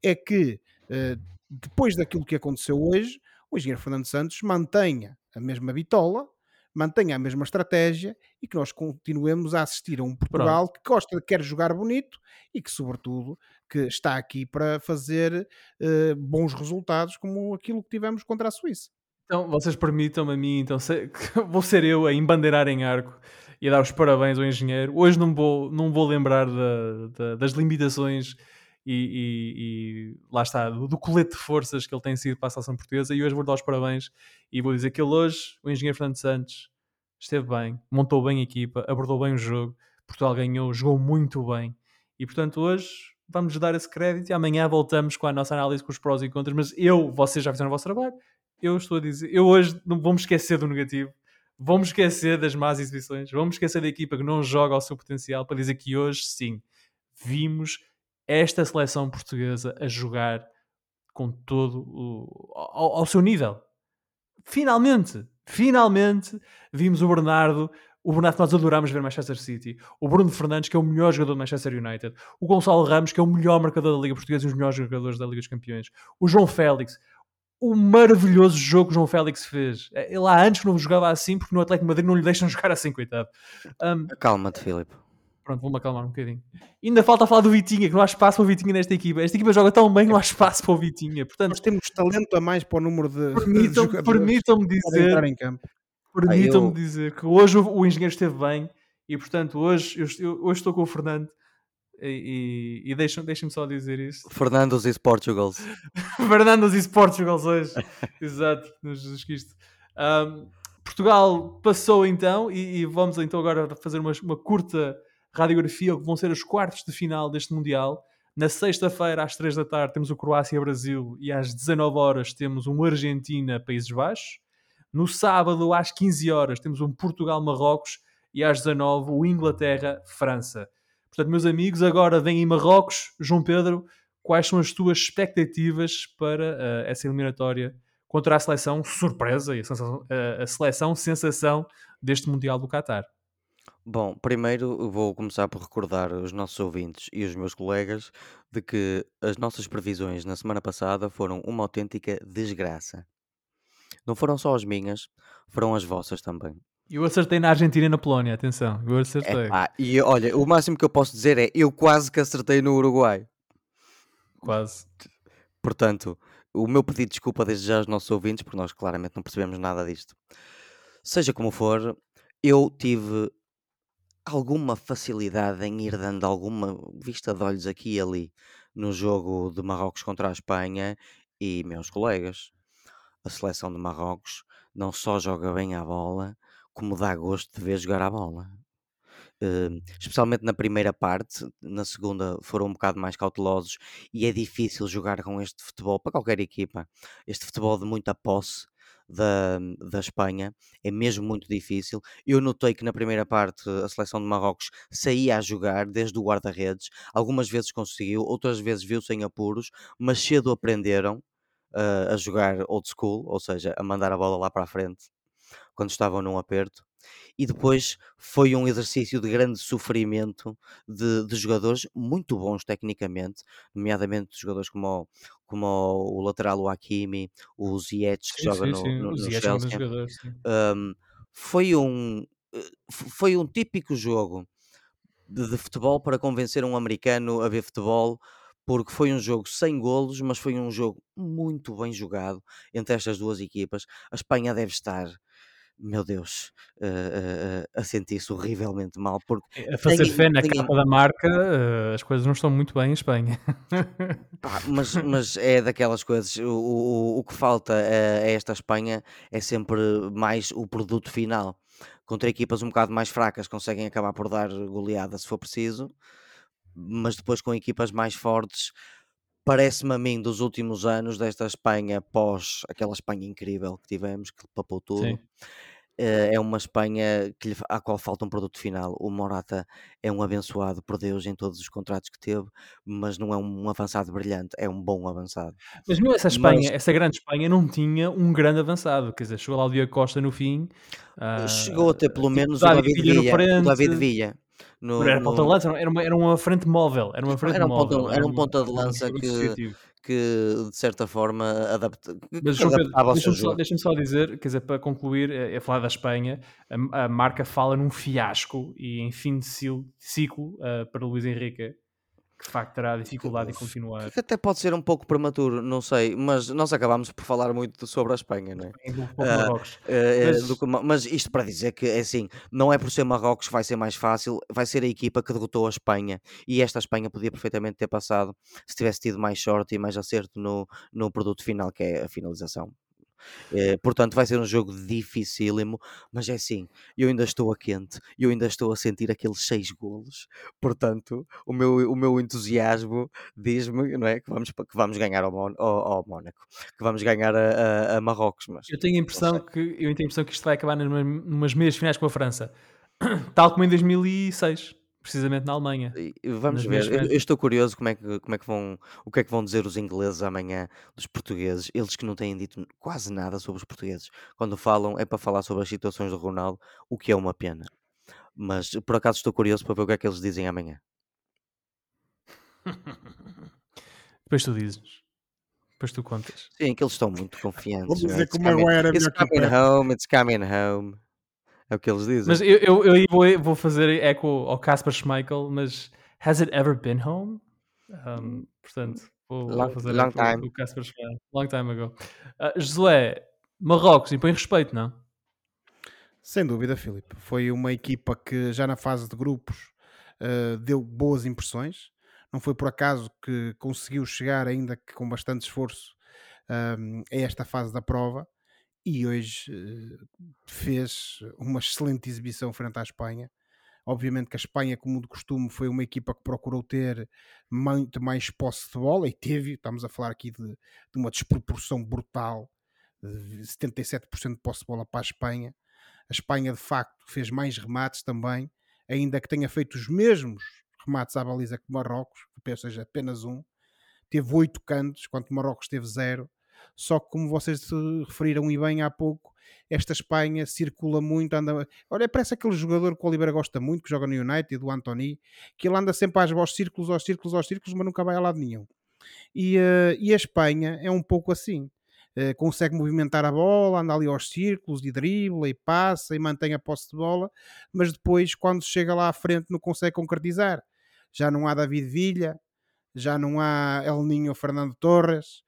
é que uh, depois daquilo que aconteceu hoje, o engenheiro Fernando Santos mantenha a mesma bitola, mantenha a mesma estratégia e que nós continuemos a assistir a um Portugal Pronto. que gosta, quer jogar bonito e que, sobretudo, que está aqui para fazer uh, bons resultados como aquilo que tivemos contra a Suíça. Então, vocês permitam-me a mim, então, se, vou ser eu a embandeirar em arco e a dar os parabéns ao engenheiro. Hoje não vou, não vou lembrar da, da, das limitações e, e, e, lá está, do, do, colete de forças que ele tem sido para a seleção portuguesa. E hoje vou dar os parabéns e vou dizer que ele hoje, o engenheiro Fernando Santos, esteve bem, montou bem a equipa, abordou bem o jogo. Portugal ganhou, jogou muito bem. E portanto, hoje vamos dar esse crédito e amanhã voltamos com a nossa análise com os prós e contras. Mas eu, vocês já fizeram o vosso trabalho, eu estou a dizer, eu hoje não vamos esquecer do negativo, vamos esquecer das más exibições, vamos esquecer da equipa que não joga ao seu potencial para dizer que hoje sim vimos esta seleção portuguesa a jogar com todo o ao, ao seu nível. Finalmente, finalmente vimos o Bernardo o Bernardo, nós adoramos ver Manchester City. O Bruno Fernandes, que é o melhor jogador do Manchester United. O Gonçalo Ramos, que é o melhor marcador da Liga Portuguesa e os melhores jogadores da Liga dos Campeões. O João Félix. O maravilhoso jogo que o João Félix fez. Ele há antes não jogava assim porque no Atlético Madrid não lhe deixam jogar assim, coitado. Um, Calma-te, Filipe. Pronto, vou-me acalmar um bocadinho. Ainda falta falar do Vitinha, que não há espaço para o Vitinha nesta equipa. Esta equipa joga tão bem que não há espaço para o Vitinha. Portanto, Nós temos talento a mais para o número de. permitam-me permitam dizer em campo. Permitam-me Ah, eu- dizer que hoje o, o engenheiro esteve bem e, portanto, hoje, eu, eu- hoje estou com o Fernando e, e, e deixem- deixem-me só dizer isso. Fernandos is Portugals. Fernandes e Portugal hoje. Exato, nos Jesus Cristo. Ahm, Portugal passou então e, e vamos então agora fazer uma, uma curta radiografia, o que vão ser os quartos de final deste Mundial. Na sexta-feira, às 3 da tarde, temos o Croácia-Brasil e às 19 horas temos um Argentina-Países Baixos. No sábado, às 15 horas, temos um Portugal-Marrocos e às 19 o Inglaterra-França. Portanto, meus amigos, agora vem em Marrocos, João Pedro, quais são as tuas expectativas para eh, essa eliminatória contra a seleção surpresa e a, sensação- eh, a seleção sensação deste Mundial do Qatar? Bom, primeiro vou começar por recordar os nossos ouvintes e os meus colegas de que as nossas previsões na semana passada foram uma autêntica desgraça. Não foram só as minhas, foram as vossas também. Eu acertei na Argentina e na Polónia, atenção, eu acertei. Epá, e olha, o máximo que eu posso dizer é eu quase que acertei no Uruguai. Quase. Portanto, o meu pedido de desculpa desde já aos nossos ouvintes, porque nós claramente não percebemos nada disto. Seja como for, eu tive alguma facilidade em ir dando alguma vista de olhos aqui e ali no jogo de Marrocos contra a Espanha e meus colegas. A seleção de Marrocos não só joga bem a bola, como dá gosto de ver jogar a bola. Eh, especialmente na primeira parte, na segunda foram um bocado mais cautelosos e é difícil jogar com este futebol para qualquer equipa. Este futebol de muita posse da, da Espanha é mesmo muito difícil. Eu notei que na primeira parte a seleção de Marrocos saía a jogar desde o guarda-redes, algumas vezes conseguiu, outras vezes viu-se em apuros, mas cedo aprenderam eh, a jogar old school, ou seja, a mandar a bola lá para a frente quando estavam num aperto. E depois foi um exercício de grande sofrimento de, de jogadores muito bons tecnicamente, nomeadamente jogadores como, o- como o, lateral o Hakimi, o Ziyech que Sim, joga sim, no, sim. no, no é Chelsea. jogador. Um, foi um eh, foi um típico jogo de, de futebol para convencer um americano a ver futebol porque foi um jogo sem golos mas foi um jogo muito bem jogado entre estas duas equipas a Espanha deve estar meu Deus eh, eh, a sentir-se horrivelmente mal porque A fazer fé na capa da marca, eh, as coisas não estão muito bem em Espanha. Pá, mas, mas é daquelas coisas, o, o, o que falta a, a esta Espanha é sempre mais o produto final. Contra equipas um bocado mais fracas conseguem acabar por dar goleada se for preciso, mas depois com equipas mais fortes, parece-me a mim dos últimos anos desta Espanha pós aquela Espanha incrível que tivemos, que papou tudo. Sim. Eh, É uma Espanha que lhe, à qual falta um produto final. O Morata é um abençoado por Deus em todos os contratos que teve, mas não é um avançado brilhante, é um bom avançado. Mas mesmo essa Espanha, Mas- essa grande Espanha, não tinha um grande avançado. Quer dizer, chegou lá o Diego Costa no fim. ah, Chegou a ter pelo tipo menos o David Villa. O. David Villa. No, Não era no- ponta de lança, era uma, era uma frente móvel. Era uma frente Era um ponta- era um ponta de lança que-. Que de certa forma adapta, Mas, João adaptava deixa-me só, deixa-me só dizer, quer dizer, para concluir, é, é falar da Espanha, a, a marca fala num fiasco e em fim de ciclo ah, para Luís Henrique, que de facto terá dificuldade em continuar. Que até pode ser um pouco prematuro, não sei, mas nós acabámos por falar muito sobre a Espanha, não é? Do pouco Ah, Marrocos. Eh, Mas- mas isto para dizer que é assim, não é por ser Marrocos que vai ser mais fácil, vai ser a equipa que derrotou a Espanha e esta Espanha podia perfeitamente ter passado se tivesse tido mais sorte e mais acerto no, no produto final, que é a finalização. Eh, portanto, vai ser um jogo dificílimo, mas é assim, eu ainda estou a quente, eu ainda estou a sentir aqueles seis golos, portanto, o meu, o meu entusiasmo diz-me não é, que, vamos, que vamos ganhar ao, Mon- ao, ao Mónaco, que vamos ganhar a, a- a Marrocos. Mas Eu tenho a impressão que eu tenho a impressão que isto vai acabar numas, numas meias finais com a França, tal como em 2006, precisamente na Alemanha. E- Vamos ver. Eu, eu estou curioso como é, que, como é que vão, o que é que vão dizer os ingleses amanhã dos portugueses, eles que não têm dito quase nada sobre os portugueses. Quando falam é para falar sobre as situações do Ronaldo, o que é uma pena. Mas por acaso estou curioso para ver o que é que eles dizem amanhã. Depois tu dizes. Depois tu contas. Sim, que eles estão muito confiantes. Vamos é? dizer It's que o Maguire coming, é it's melhor que o coming home, it's coming home. É o que eles dizem. Mas eu, eu, eu aí vou, vou fazer eco ao Casper Schmeichel, mas has it ever been home? Um, portanto, vou, vou Long- fazer long time. ao Casper Schmeichel. Long time ago. Uh, Josué, Marrocos, impõe respeito, não? Sem dúvida, Filipe. Foi uma equipa que já na fase de grupos eh, deu boas impressões. Não foi por acaso que conseguiu chegar, ainda que com bastante esforço, ahm, a esta fase da prova. E hoje eh, fez uma excelente exibição frente à Espanha. Obviamente que a Espanha, como de costume, foi uma equipa que procurou ter muito mais posse de bola e teve, estamos a falar aqui de, de uma desproporção brutal, de 77% de posse de bola para a Espanha. A Espanha, de facto, fez mais remates também, ainda que tenha feito os mesmos remates à baliza que Marrocos, ou seja, apenas um. Teve oito cantos, enquanto Marrocos teve zero. Só que, como vocês se referiram e bem há pouco, esta Espanha circula muito, anda... Olha, parece aquele jogador que o Oliveira gosta muito, que joga no United, o Anthony, que ele anda sempre aos círculos, aos círculos, aos círculos, mas nunca vai a lado nenhum. E, eh, e a Espanha é um pouco assim. Eh, consegue movimentar a bola, anda ali aos círculos e dribla e passa e mantém a posse de bola, mas depois, quando chega lá à frente, não consegue concretizar. Já não há David Villa, já não há El Ninho Fernando Torres,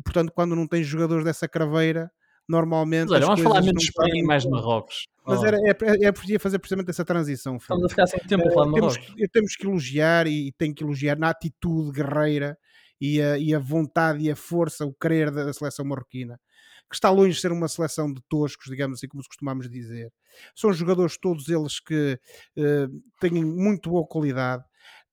e portanto, quando não tens jogadores dessa craveira, normalmente. Mas olha, vamos falar menos Espanha e mais. Marrocos. Mas Oh, era, é, é preciso fazer precisamente essa transição. Estamos Filipe. a ficar sem tempo a Eh, falar de temos, Marrocos. que- temos que elogiar e tem que elogiar na atitude guerreira e a, e a vontade e a força, o querer da seleção marroquina, que está longe de ser uma seleção de toscos, digamos assim, como costumamos dizer. São jogadores todos eles que eh, têm muito boa qualidade.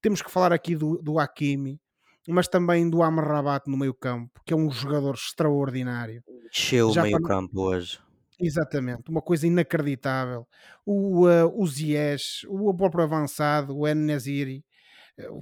Temos que falar aqui do, do Hakimi, mas também do Amrabat no meio campo, que é um jogador extraordinário. Encheu o meio para- campo hoje. Exatamente, uma coisa inacreditável. O, uh, o Ziyech, o próprio avançado, o En-Neziri, eh, o,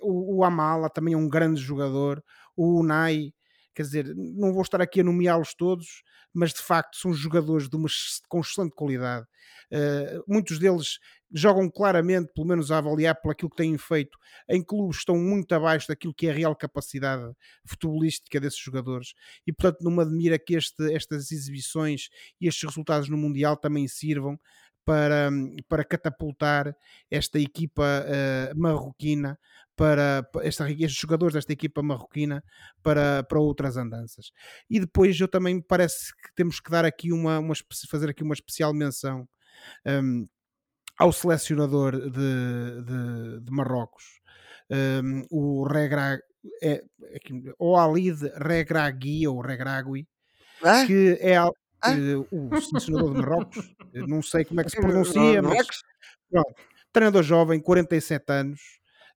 o, o Amala também é um grande jogador, o Unai, quer dizer, não vou estar aqui a nomeá-los todos, mas de facto são jogadores de uma excelente qualidade. Eh, muitos deles jogam claramente, pelo menos a avaliar por aquilo que têm feito, em clubes estão muito abaixo daquilo que é a real capacidade futebolística desses jogadores e portanto não me admira que este- estas exibições e estes resultados no Mundial também sirvam para, para catapultar esta equipa eh, marroquina para esta, estes jogadores desta equipa marroquina para, para outras andanças. E depois eu também parece que temos que dar aqui uma, uma fazer aqui uma especial menção hum, ao selecionador de, de, de Marrocos, hum, o Regra, é, aqui, o Alid Regragui ou Regragui, Ah, que é al- Ah. eh, o selecionador de Marrocos, não sei como é que se pronuncia, mas Marrocos? treinador jovem, 47 anos,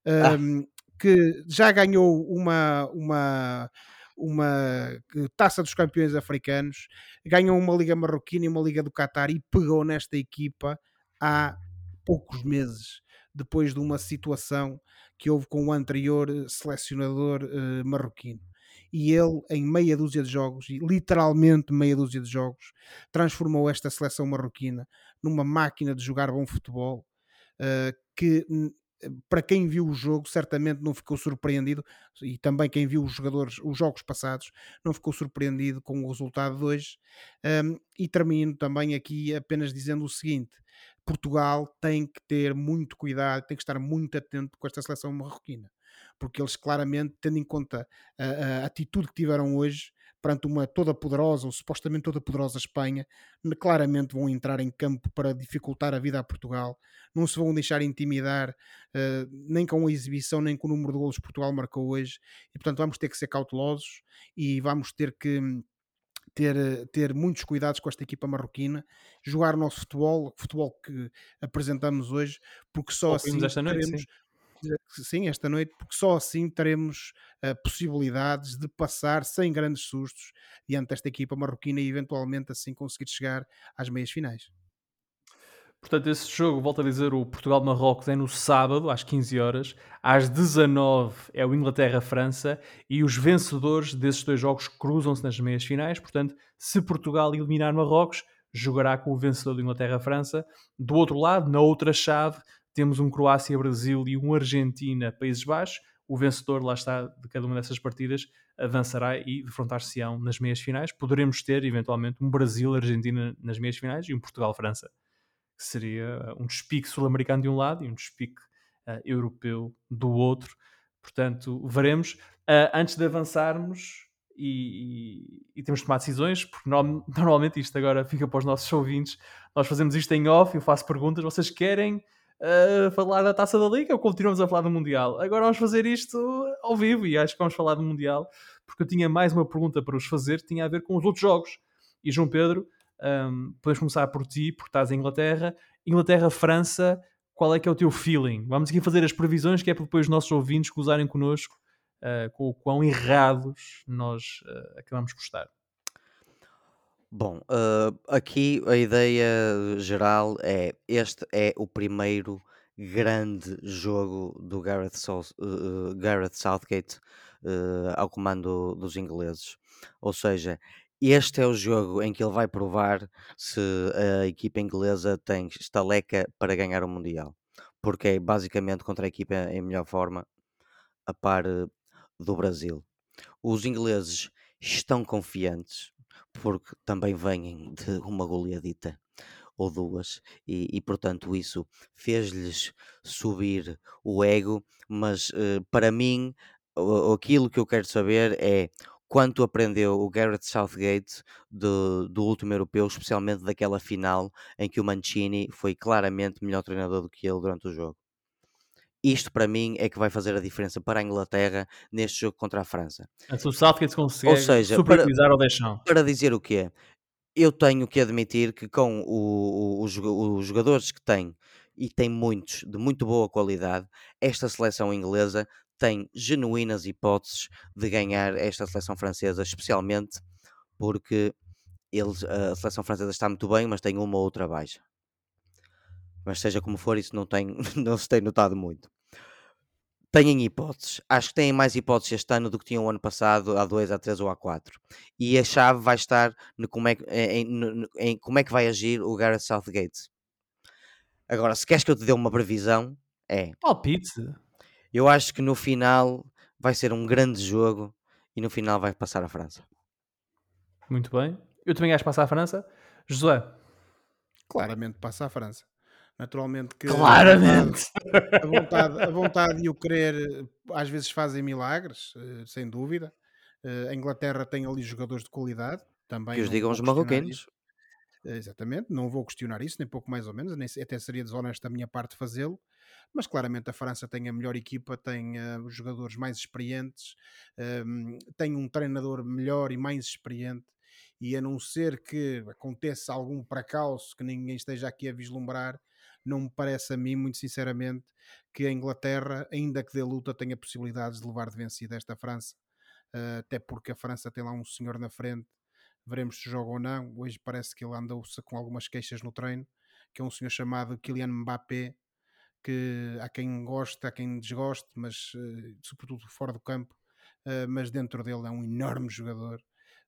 Ah. um, que já ganhou uma, uma, uma taça dos campeões africanos, ganhou uma Liga Marroquina e uma Liga do Qatar e pegou nesta equipa há poucos meses, depois de uma situação que houve com o anterior eh, selecionador eh, marroquino. E ele, em meia dúzia de jogos, e literalmente meia dúzia de jogos, transformou esta seleção marroquina numa máquina de jogar bom futebol uh, que para quem viu o jogo certamente não ficou surpreendido e também quem viu os jogadores os jogos passados não ficou surpreendido com o resultado de hoje Um, e termino também aqui apenas dizendo o seguinte Portugal tem que ter muito cuidado tem que estar muito atento com esta seleção marroquina porque eles claramente tendo em conta a, a atitude que tiveram hoje perante uma toda poderosa ou supostamente toda poderosa Espanha claramente vão entrar em campo para dificultar a vida a Portugal não se vão deixar intimidar uh, nem com a exibição, nem com o número de golos que Portugal marcou hoje. E portanto vamos ter que ser cautelosos e vamos ter que hum, ter, ter muitos cuidados com esta equipa marroquina, jogar o nosso futebol, o futebol que apresentamos hoje, porque só Ouvimos assim esta noite, teremos, sim, esta noite, porque só assim teremos uh, possibilidades de passar sem grandes sustos diante desta equipa marroquina e eventualmente assim conseguir chegar às meias finais. Portanto, esse jogo, volto a dizer, o Portugal-Marrocos é no sábado, às 15 horas. Às 19 é o Inglaterra-França. E os vencedores desses dois jogos cruzam-se nas meias finais. Portanto, se Portugal eliminar Marrocos, jogará com o vencedor de Inglaterra-França. Do outro lado, na outra chave, temos um Croácia-Brasil e um Argentina-Países Baixos. O vencedor, lá está, de cada uma dessas partidas, avançará e defrontar-se-ão nas meias finais. Poderemos ter, eventualmente, um Brasil-Argentina nas meias finais e um Portugal-França, que seria um despique sul-americano de um lado e um despique uh, europeu do outro. Portanto, veremos. Uh, antes de avançarmos, e, e, e, temos de tomar decisões, porque no, normalmente isto agora fica para os nossos ouvintes. Nós fazemos isto em off, eu faço perguntas, vocês querem uh, falar da taça da Liga ou continuamos a falar do Mundial? Agora vamos fazer isto ao vivo e acho que vamos falar do Mundial, porque eu tinha mais uma pergunta para vos fazer, tinha a ver com os outros jogos. E João Pedro, um, podemos começar por ti, porque estás em Inglaterra. Inglaterra-França, qual é que é o teu feeling? Vamos aqui fazer as previsões, que é para depois os nossos ouvintes gozarem connosco uh, com o quão errados nós uh, acabamos por estar. Bom, uh, aqui a ideia geral é este é o primeiro grande jogo do Gareth, Gareth Southgate ao comando dos ingleses. Ou seja, este é o jogo em que ele vai provar se a equipa inglesa tem estaleca para ganhar o Mundial. Porque é basicamente contra a equipa em melhor forma, a par do Brasil. Os ingleses estão confiantes porque também vêm de uma goleadita ou duas, e, e portanto isso fez-lhes subir o ego, mas uh, para mim aquilo que eu quero saber é quanto aprendeu o Garrett Southgate do, do último europeu, especialmente daquela final em que o Mancini foi claramente melhor treinador do que ele durante o jogo. Isto para mim é que vai fazer a diferença para a Inglaterra neste jogo contra a França. Se o Southgate consegue Ou seja, superiorizar o deixão. Para dizer o que é, eu tenho que admitir que com o, o, os jogadores que tem, e tem muitos de muito boa qualidade, esta seleção inglesa tem genuínas hipóteses de ganhar esta seleção francesa, especialmente porque eles, a seleção francesa está muito bem, mas tem uma ou outra baixa. Mas seja como for, isso não, tem, não se tem notado muito têm hipóteses. Acho que têm mais hipóteses este ano do que tinham o ano passado, há 2, há 3 ou há 4. E a chave vai estar no como é, em, em, como é que vai agir o Gareth Southgate. Agora, se queres que eu te dê uma previsão, é. Palpite. Eu acho que no final vai ser um grande jogo e no final vai passar a França. Muito bem. Eu também acho que passar a França. José. Claramente passa a França. Naturalmente que Claramente. A vontade, a vontade e o querer às vezes fazem milagres, eh, sem dúvida. Eh, a Inglaterra tem ali jogadores de qualidade também. Que os digam os marroquinos. Exatamente, não vou questionar isso, nem pouco mais ou menos, nem, até seria desonesto da minha parte fazê-lo, mas claramente a França tem a melhor equipa, tem uh, os jogadores mais experientes, um, tem um treinador melhor e mais experiente, e a não ser que aconteça algum pracalço que ninguém esteja aqui a vislumbrar, não me parece a mim, muito sinceramente, que a Inglaterra, ainda que dê luta, tenha possibilidades de levar de vencida esta França. Uh, até porque a França tem lá um senhor na frente, veremos se joga ou não. Hoje parece que ele andou-se com algumas queixas no treino, que é um senhor chamado Kylian Mbappé, que há quem goste, há quem desgoste, mas uh, sobretudo fora do campo, uh, mas dentro dele é um enorme jogador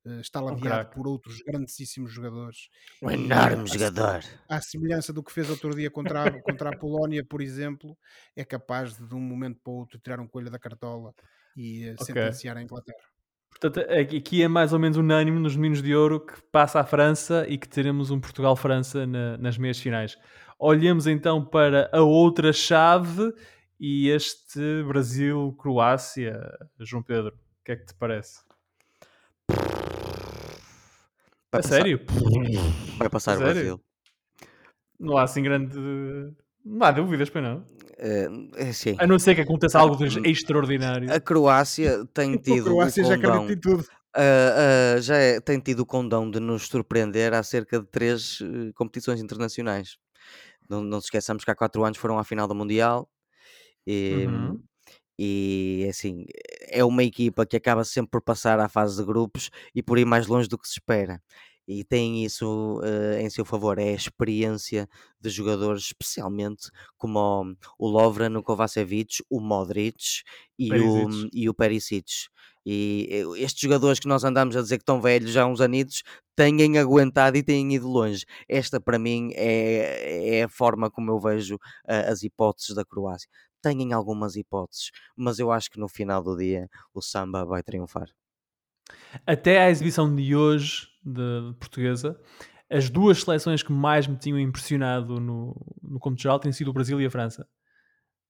uh, está ladeado por outros grandíssimos jogadores. Um enorme e, jogador. À semelhança do que fez outro dia contra a, contra a Polónia, por exemplo, é capaz de, de um momento para o outro, tirar um coelho da cartola e okay. sentenciar a Inglaterra. Portanto, aqui é mais ou menos unânime nos Meninos de Ouro que passa a França e que teremos um Portugal-França na, nas meias finais. Olhemos então para a outra chave e este Brasil-Croácia. João Pedro, o que é que te parece? Vai a passar... sério? Vai passar o Brasil. Não há assim grande. Não há dúvidas, para não. É sim. A não ser que aconteça algo de extraordinário. A Croácia tem tido. A Croácia já acredita em tudo. Uh, uh, já é, tem tido o condão de nos surpreender há cerca de três uh, competições internacionais. Não, não se esqueçamos que há quatro anos foram à final do Mundial e, uhum. e assim é uma equipa que acaba sempre por passar à fase de grupos e por ir mais longe do que se espera. E tem isso uh, em seu favor, é a experiência de jogadores, especialmente como o, o Lovren, o Kovacevic, o Modric e Perisic. o, e o Perisic. E eh, estes jogadores que nós andamos a dizer que estão velhos já há uns anitos têm aguentado e têm ido longe. Esta, para mim, é, é a forma como eu vejo uh, as hipóteses da Croácia. Têm algumas hipóteses, mas eu acho que no final do dia o Samba vai triunfar. Até à exibição de hoje, de, portuguesa, as duas seleções que mais me tinham impressionado no, no geral têm sido o Brasil e a França.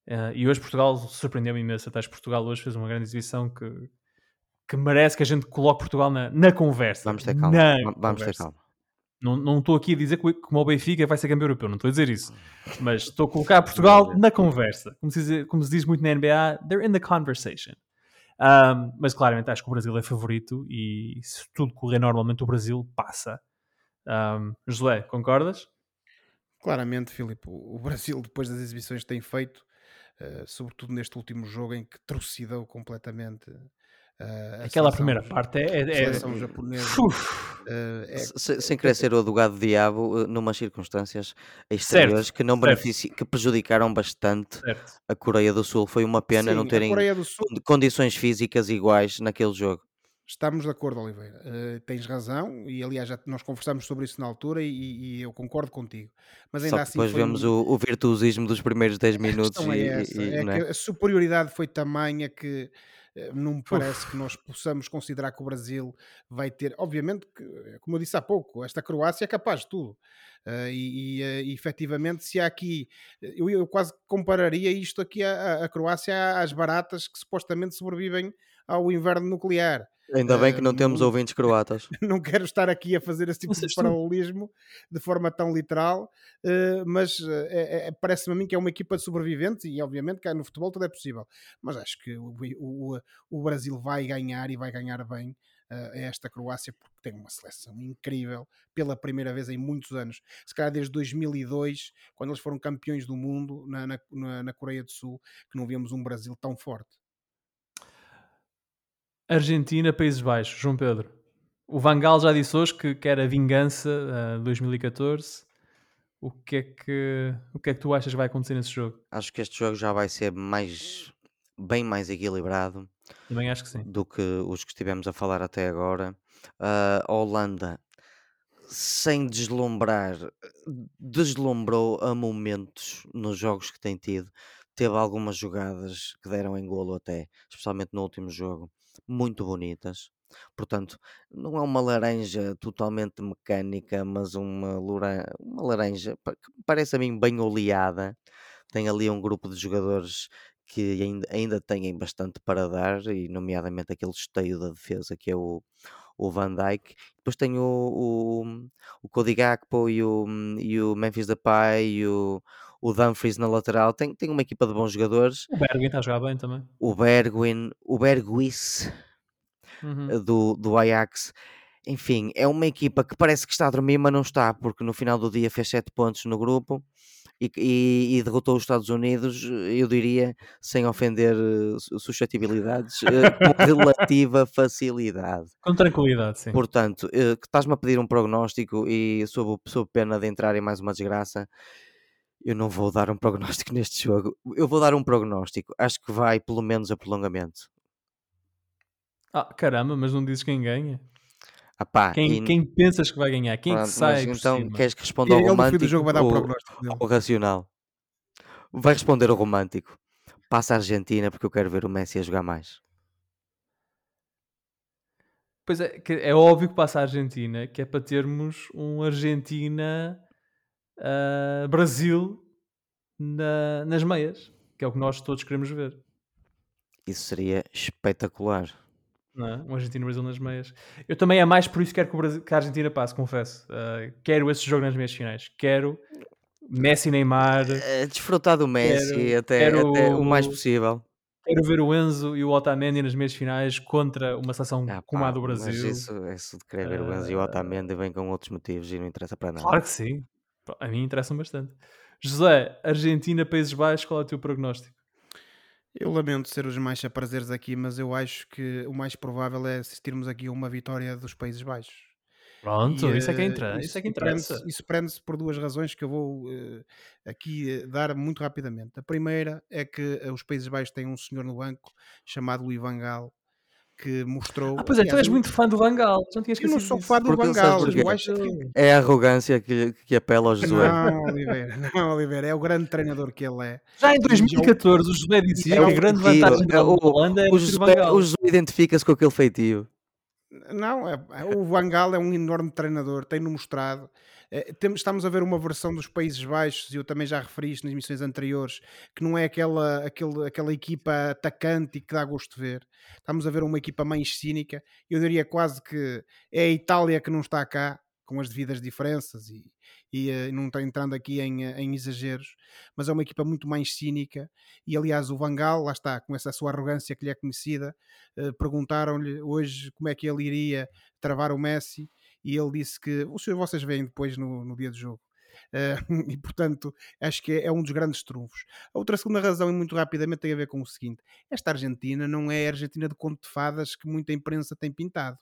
Uh, e hoje Portugal surpreendeu-me imenso. Até Portugal hoje fez uma grande exibição que, que merece que a gente coloque Portugal na, na conversa. Vamos ter calma. Na Vamos conversa. ter calma. Não estou aqui a dizer que como o Benfica vai ser campeão europeu, não estou a dizer isso. Mas estou a colocar Portugal na conversa. Como se, diz, como se diz muito na NBA, they're in the conversation. Um, mas claramente acho que o Brasil é favorito e se tudo correr normalmente, o Brasil passa. Um, José, concordas? Claramente, Filipe, o Brasil, depois das exibições que tem feito, uh, sobretudo neste último jogo em que trucidou completamente Uh, Aquela primeira parte é. é, seleção japonesa. Uh, é, sem querer ser o advogado do diabo, numas circunstâncias exteriores certo, que não benefici... que prejudicaram bastante certo. a Coreia do Sul. Foi uma pena Sim, não terem Sul... condições físicas iguais naquele jogo. Estamos de acordo, Oliveira. Uh, tens razão, e aliás já nós conversamos sobre isso na altura e, e eu concordo contigo. Mas ainda Só assim. Depois vemos um... o, o, virtuosismo dos primeiros 10 minutos. É, essa, e, é, é? a superioridade foi tamanha que eh, não me parece Uf. que nós possamos considerar que o Brasil vai ter. Obviamente, que, eh, como eu disse há pouco, esta Croácia é capaz de tudo. Uh, e, e, uh, efetivamente, se há aqui, eu, eu quase compararia isto aqui a, a Croácia às baratas que supostamente sobrevivem ao inverno nuclear. Ainda bem que não uh, temos ouvintes croatas. Não quero estar aqui a fazer esse tipo de paralelismo de forma tão literal, uh, mas uh, é, é, parece-me a mim que é uma equipa de sobreviventes e obviamente que no futebol tudo é possível. Mas acho que o, o, o Brasil vai ganhar e vai ganhar bem a esta Croácia porque tem uma seleção incrível pela primeira vez em muitos anos. Se calhar desde 2002, quando eles foram campeões do mundo na, na, na Coreia do Sul, que não víamos um Brasil tão forte. Argentina, Países Baixos, João Pedro. O Vangal já disse hoje que quer a vingança uh, 2014. O que, é que, o que é que tu achas que vai acontecer nesse jogo? Acho que este jogo já vai ser mais bem mais equilibrado Também acho que sim. do que os que estivemos a falar até agora. Uh, a Holanda, sem deslumbrar, deslumbrou a momentos nos jogos que tem tido. Teve algumas jogadas que deram em golo até, especialmente no último jogo muito bonitas. Portanto, não é uma laranja totalmente mecânica, mas uma, uma laranja que parece a mim bem oleada. Tem ali um grupo de jogadores que ainda, ainda têm bastante para dar, e nomeadamente aquele esteio da defesa que é o, o Van Dijk. Depois tem o, o, o Cody Gakpo e o, e o Memphis Depay e o, o Dumfries na lateral. Tem, tem uma equipa de bons jogadores. O Bergwin está a jogar bem também. O Bergwin, o Bergwis uhum. Eh, do, do Ajax. Enfim, é uma equipa que parece que está a dormir, mas não está, porque no final do dia fez 7 pontos no grupo. E, e, e, derrotou os Estados Unidos, eu diria, sem ofender uh, suscetibilidades, uh, com relativa facilidade. Com tranquilidade, sim. Portanto, que estás-me a pedir um prognóstico e sob, sob pena de entrar em mais uma desgraça, eu não vou dar um prognóstico neste jogo. Eu vou dar um prognóstico. Acho que vai pelo menos a prolongamento. Ah, caramba, mas não dizes quem ganha? Apá, quem, e... quem pensas que vai ganhar? Quem Pronto, é que sai? então cima? queres que responda ao romântico do jogo vai dar ou, ao racional? Vai responder o romântico. Passa a Argentina porque eu quero ver o Messi a jogar mais. Pois é, é óbvio que passa a Argentina, que é para termos um Argentina uh, Brasil na, nas meias, que é o que nós todos queremos ver. Isso seria espetacular. Não é? Um Argentina-Brasil nas meias. Eu também é mais por isso que quero que, Brasil, que a Argentina passe, confesso. Uh, quero esse jogo nas meias finais. Quero Messi Neymar. É, desfrutar do Messi quero, até, quero, até o mais possível. Quero ver o Enzo e o Otamendi nas meias finais contra uma seleção ah, como a do Brasil. Mas isso, isso de querer ver uh, o Enzo e o Otamendi vem com outros motivos e não interessa para nada. Claro que sim. A mim interessam bastante. José, Argentina, Países Baixos, qual é o teu prognóstico? Eu lamento ser os mais prazeres aqui, mas eu acho que o mais provável é assistirmos aqui a uma vitória dos Países Baixos. Pronto, e, isso, é que interessa, isso, isso é que interessa. Prende isso prende-se por duas razões que eu vou uh, aqui uh, dar muito rapidamente. A primeira é que os Países Baixos têm um senhor no banco chamado Louis Van Gaal, que mostrou. Ah, pois é, tu és muito fã do Vangal. Não tinhas eu não sou fã do Vangal. que. É a arrogância que, que apela ao Josué. Não, Oliveira, não, Oliveira, é o grande treinador que ele é. Já em 2014, o José dizia É que um a grande feitio. vantagem É da o- Holanda é O Josué, o Josué identifica-se com aquele feitio. Não, é- é- o Vangal é um enorme treinador, tem-no mostrado. Eh, temos- estamos a ver uma versão dos Países Baixos, e eu também já referi isto nas emissões anteriores, que não é aquela, aquele, aquela equipa atacante e que dá gosto de ver. Estamos a ver uma equipa mais cínica. Eu diria quase que é a Itália que não está cá, com as devidas diferenças, e, e eh, não está entrando aqui em, em exageros, mas é uma equipa muito mais cínica. E aliás, o Vangal, lá está, com essa sua arrogância que lhe é conhecida, eh, perguntaram-lhe hoje como é que ele iria travar o Messi e ele disse que os senhores vocês veem depois no, no dia do jogo. Eh, e portanto, acho que é, é um dos grandes trunfos. A outra segunda razão, e muito rapidamente, tem a ver com o seguinte: esta Argentina não é a Argentina de conto de fadas que muita imprensa tem pintado.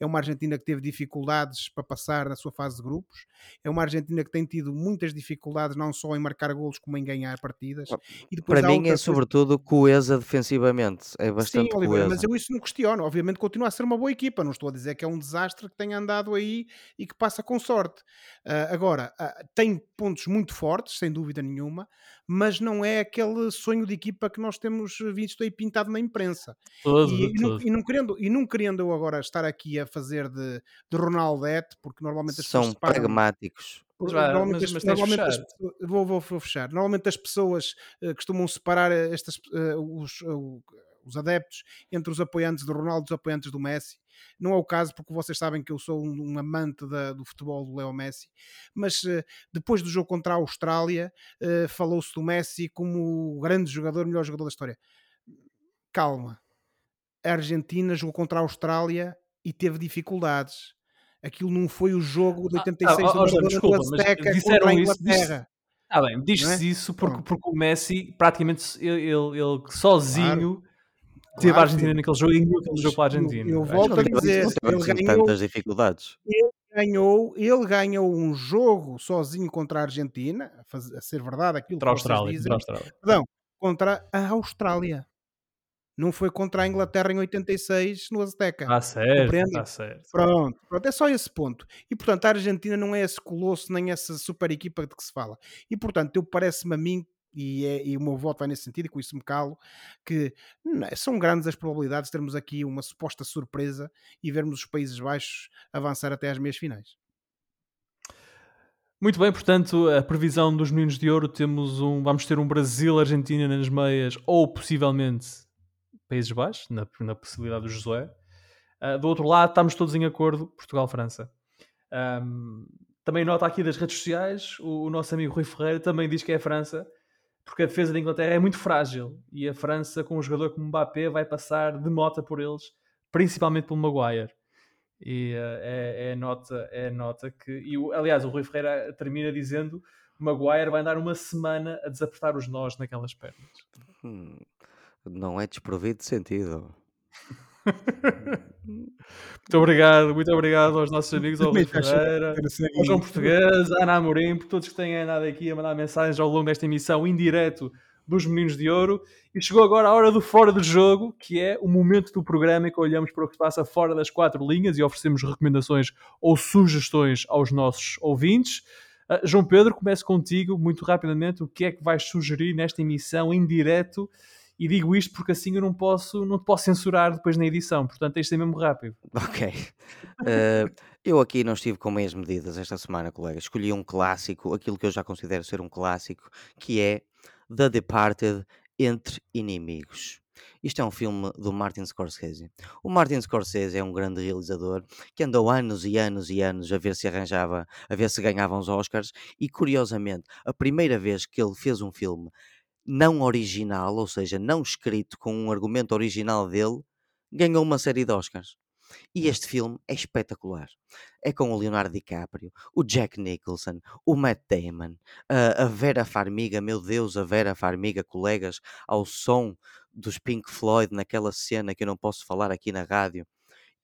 É uma Argentina que teve dificuldades para passar na sua fase de grupos. É uma Argentina que tem tido muitas dificuldades, não só em marcar golos, como em ganhar partidas. E depois Para mim é coisa- sobretudo coesa defensivamente. É bastante Sim, Oliveira, coesa. mas eu isso não questiono. Obviamente continua a ser uma boa equipa. Não estou a dizer que é um desastre que tenha andado aí e que passa com sorte. Ah, agora, ah, tem pontos muito fortes, sem dúvida nenhuma, mas não é aquele sonho de equipa que nós temos visto aí pintado na imprensa. Todo, E, e não, e não querendo, e não querendo eu agora estar aqui a fazer de, de Ronaldete, porque normalmente as pessoas São separam- pragmáticos. Vai, Normalmente, mas- as, mas normalmente as fechar. pessoas- vou, vou, vou fechar. Normalmente as pessoas eh, costumam separar eh, estas, eh, os, o- os adeptos entre os apoiantes do Ronaldo e os apoiantes do Messi. Não é o caso, porque vocês sabem que eu sou um, um amante da- do futebol do Leo Messi. Mas eh, depois do jogo contra a Austrália, eh, falou-se do Messi como o grande jogador, melhor jogador da história. Calma. A Argentina jogou contra a Austrália e teve dificuldades. Aquilo não foi o jogo de Ah, 86 ah, do José, Maradona desculpa, Azteca disseram contra a isso, disse- Inglaterra. Ah, bem, diz-se é? isso porque, porque o Messi praticamente ele, ele, ele sozinho teve Claro, a Argentina filho. naquele jogo e ganhou aquele jogo para a Eu- Argentina. eu Acho volto a dizer, ele ganhou- tantas dificuldades. ganhou, ele ganhou um jogo sozinho contra a Argentina, a, faz- a ser verdade aquilo Contra a que vocês Austrália. dizem, Contra a Austrália. perdão, contra a Austrália. Não foi contra a Inglaterra em 86 no Azteca. Está certo, está certo. Pronto, pronto, é só esse ponto. E portanto, a Argentina não é esse colosso nem essa super equipa de que se fala. E portanto, eu parece-me a mim, e, é- e o meu voto vai nesse sentido, e com isso me calo, que são grandes as probabilidades de termos aqui uma suposta surpresa e vermos os Países Baixos avançar até às meias finais. Muito bem, portanto, a previsão dos Meninos de Ouro, temos um, vamos ter um Brasil-Argentina nas meias, ou possivelmente Países Baixos, na, na possibilidade do Josué. Ah, do outro lado, estamos todos em acordo, Portugal-França. Ahm, também nota aqui das redes sociais, o, o nosso amigo Rui Ferreira também diz que é a França, porque a defesa da Inglaterra é muito frágil, e a França, com um jogador como Mbappé, vai passar de mota por eles, principalmente pelo Maguire. E eh, é, é nota, é nota que. E, aliás, o Rui Ferreira termina dizendo: o Maguire vai andar uma semana a desapertar os nós naquelas pernas. Hum, não é desprovido de sentido. Muito obrigado, muito obrigado aos nossos amigos, ao Ferreira, ao João Português, à Ana Amorim, por todos que têm andado aqui a mandar mensagens ao longo desta emissão em direto dos Meninos de Ouro. E chegou agora a hora do Fora do Jogo, que é o momento do programa em que olhamos para o que se passa fora das quatro linhas e oferecemos recomendações ou sugestões aos nossos ouvintes. Ah, João Pedro, começo contigo, muito rapidamente, o que é que vais sugerir nesta emissão em direto? E digo isto porque assim eu não posso, não te posso censurar depois na edição, portanto de ser mesmo rápido. Ok. Eh, eu aqui não estive com meias medidas esta semana, colega. Escolhi um clássico, aquilo que eu já considero ser um clássico, que é The Departed Entre Inimigos. Isto é um filme do Martin Scorsese. O Martin Scorsese é um grande realizador que andou anos e anos e anos a ver se arranjava, a ver se ganhava uns Oscars e curiosamente, a primeira vez que ele fez um filme não original, ou seja, não escrito com um argumento original dele, ganhou uma série de Oscars. E este filme é espetacular. É com o Leonardo DiCaprio, o Jack Nicholson, o Matt Damon, a, a Vera Farmiga, meu Deus, a Vera Farmiga, colegas, ao som dos Pink Floyd naquela cena que eu não posso falar aqui na rádio.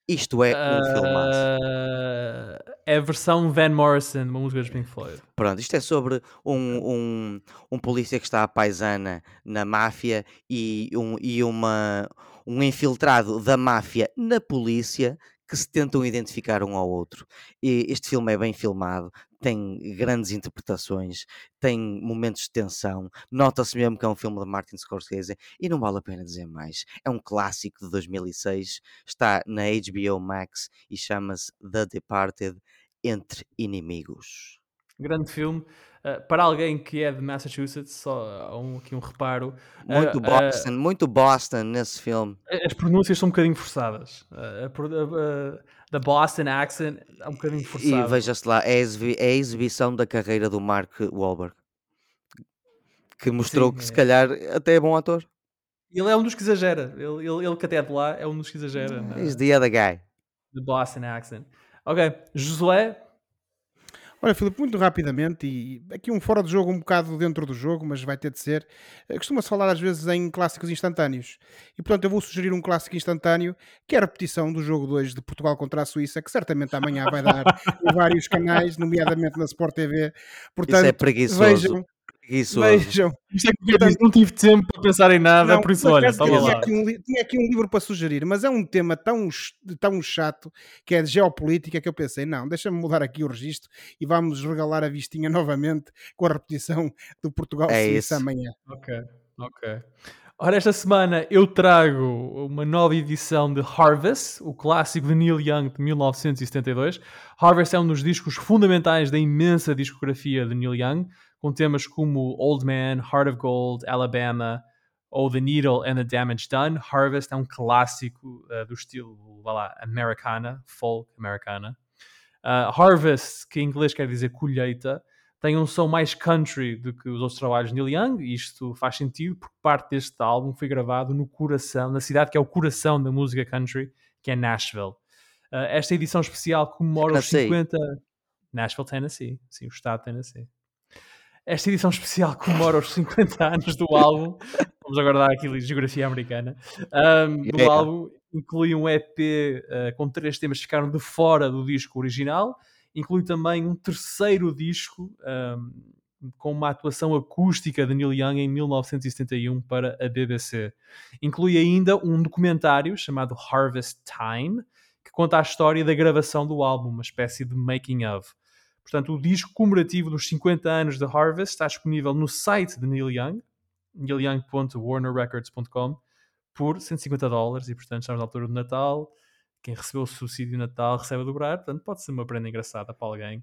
Isto é um filmaço. Ah, é a versão Van Morrison, uma música dos Pink Floyd. Pronto, isto é sobre um, um, um polícia que está à paisana na máfia e, um, e uma, um infiltrado da máfia na polícia que se tentam identificar um ao outro. E este filme é bem filmado, tem grandes interpretações, tem momentos de tensão, nota-se mesmo que é um filme de Martin Scorsese e não vale a pena dizer mais. É um clássico de 2006, está na HBO Max e chama-se The Departed Entre Inimigos. Grande filme. Uh, para alguém que é de Massachusetts, só um, aqui um reparo. Muito uh, Boston, uh, muito Boston nesse filme. As pronúncias são um bocadinho forçadas. da Boston accent é um bocadinho forçada. E veja-se lá, é a, é a, exibição da carreira do Mark Wahlberg. Que mostrou Sim, que é. se calhar até é bom ator. Ele é um dos que exagera. Ele, ele, ele que até é de lá é um dos que exagera. He's the other guy. The Boston accent. Ok, Josué, Olha, Filipe, muito rapidamente, e aqui um fora de jogo, um bocado dentro do jogo, mas vai ter de ser. Eh, costuma-se falar às vezes em clássicos instantâneos. E portanto eu vou sugerir um clássico instantâneo, que é a repetição do jogo 2 de Portugal contra a Suíça, que certamente amanhã vai dar em vários canais, nomeadamente na Sport TV. Portanto, Isso é preguiçoso. Vejam, isso. Vejam. Isto é que eu não tive tempo para pensar em nada, não, por isso, olha, estava lá. Aqui um, tinha aqui um livro para sugerir, mas é um tema tão, tão chato que é de geopolítica que eu pensei, não, deixa-me mudar aqui o registro e vamos regalar a vistinha novamente com a repetição do Portugal-Suíça é amanhã. Ok, ok. Ora, esta semana eu trago uma nova edição de Harvest, o clássico de Neil Young de 1972. Harvest é um dos discos fundamentais da imensa discografia de Neil Young com temas como Old Man, Heart of Gold, Alabama ou The Needle and the Damage Done. Harvest é um clássico uh, do estilo, vá lá, americana, folk americana. Uh, Harvest, que em inglês quer dizer colheita, tem um som mais country do que os outros trabalhos de Neil Young, e isto faz sentido porque parte deste álbum foi gravado no coração, na cidade que é o coração da música country, que é Nashville. Uh, esta edição especial comemora os 50... Nashville, Tennessee. Sim, o estado de Tennessee. Esta edição especial comemora os 50 anos do álbum. Vamos agora dar aqui geografia americana. Um, do yeah. álbum inclui um EP uh, ah, com três temas que ficaram de fora do disco original. Inclui também um terceiro disco um, com uma atuação acústica de Neil Young em 1971 para a BBC. Inclui ainda um documentário chamado Harvest Time, que conta a história da gravação do álbum, uma espécie de making of. Portanto, o disco comemorativo dos 50 anos de Harvest está disponível no site de Neil Young, neilyoung.warnerrecords.com, por 150 dólares e, portanto, estamos na altura do Natal. Quem recebeu o subsídio de Natal recebe a dobrar, portanto, pode ser uma prenda engraçada para alguém.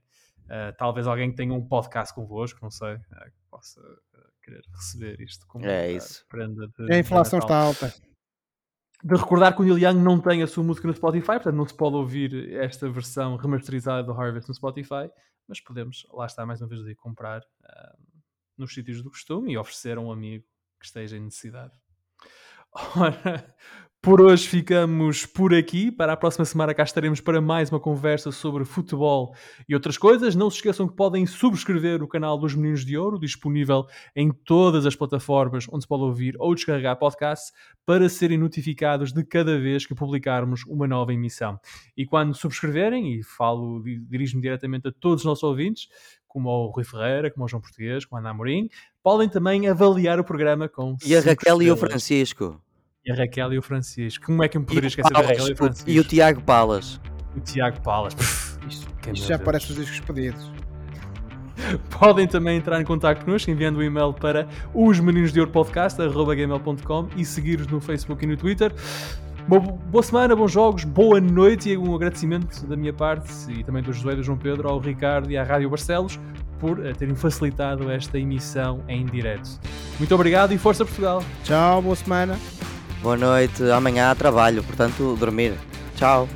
Uh, talvez alguém que tenha um podcast convosco, não sei, uh, que possa uh, querer receber isto como é isso. prenda de. A inflação está alta de recordar que o Neil Young não tem a sua música no Spotify, portanto não se pode ouvir esta versão remasterizada do Harvest no Spotify, mas podemos, lá está mais uma vez, de comprar uh, nos sítios do costume e oferecer a um amigo que esteja em necessidade. Ora, por hoje ficamos por aqui. Para a próxima semana cá estaremos para mais uma conversa sobre futebol e outras coisas. Não se esqueçam que podem subscrever o canal dos Meninos de Ouro, disponível em todas as plataformas onde se pode ouvir ou descarregar podcasts, para serem notificados de cada vez que publicarmos uma nova emissão. E quando subscreverem, e falo, dirijo-me diretamente a todos os nossos ouvintes, como o Rui Ferreira, como o João Português, como a Ana Amorim, podem também avaliar o programa com. E a Raquel e o Francisco. E a Raquel e o Francisco. Como é que me poderia esquecer da Raquel e o Francisco? E o Tiago Palas. O Tiago Palas. isto, isto já parece os discos pedidos. Podem também entrar em contato connosco enviando um e-mail para os meninos de ouro podcast.gmail.com e seguir-nos no Facebook e no Twitter. Boa, boa, semana, bons jogos, boa noite e um agradecimento da minha parte e também do José e do João Pedro, ao Ricardo e à Rádio Barcelos por uh, terem facilitado esta emissão em direto. Muito obrigado e força Portugal. Tchau, boa semana. Boa noite. Amanhã trabalho, portanto, dormir. Tchau.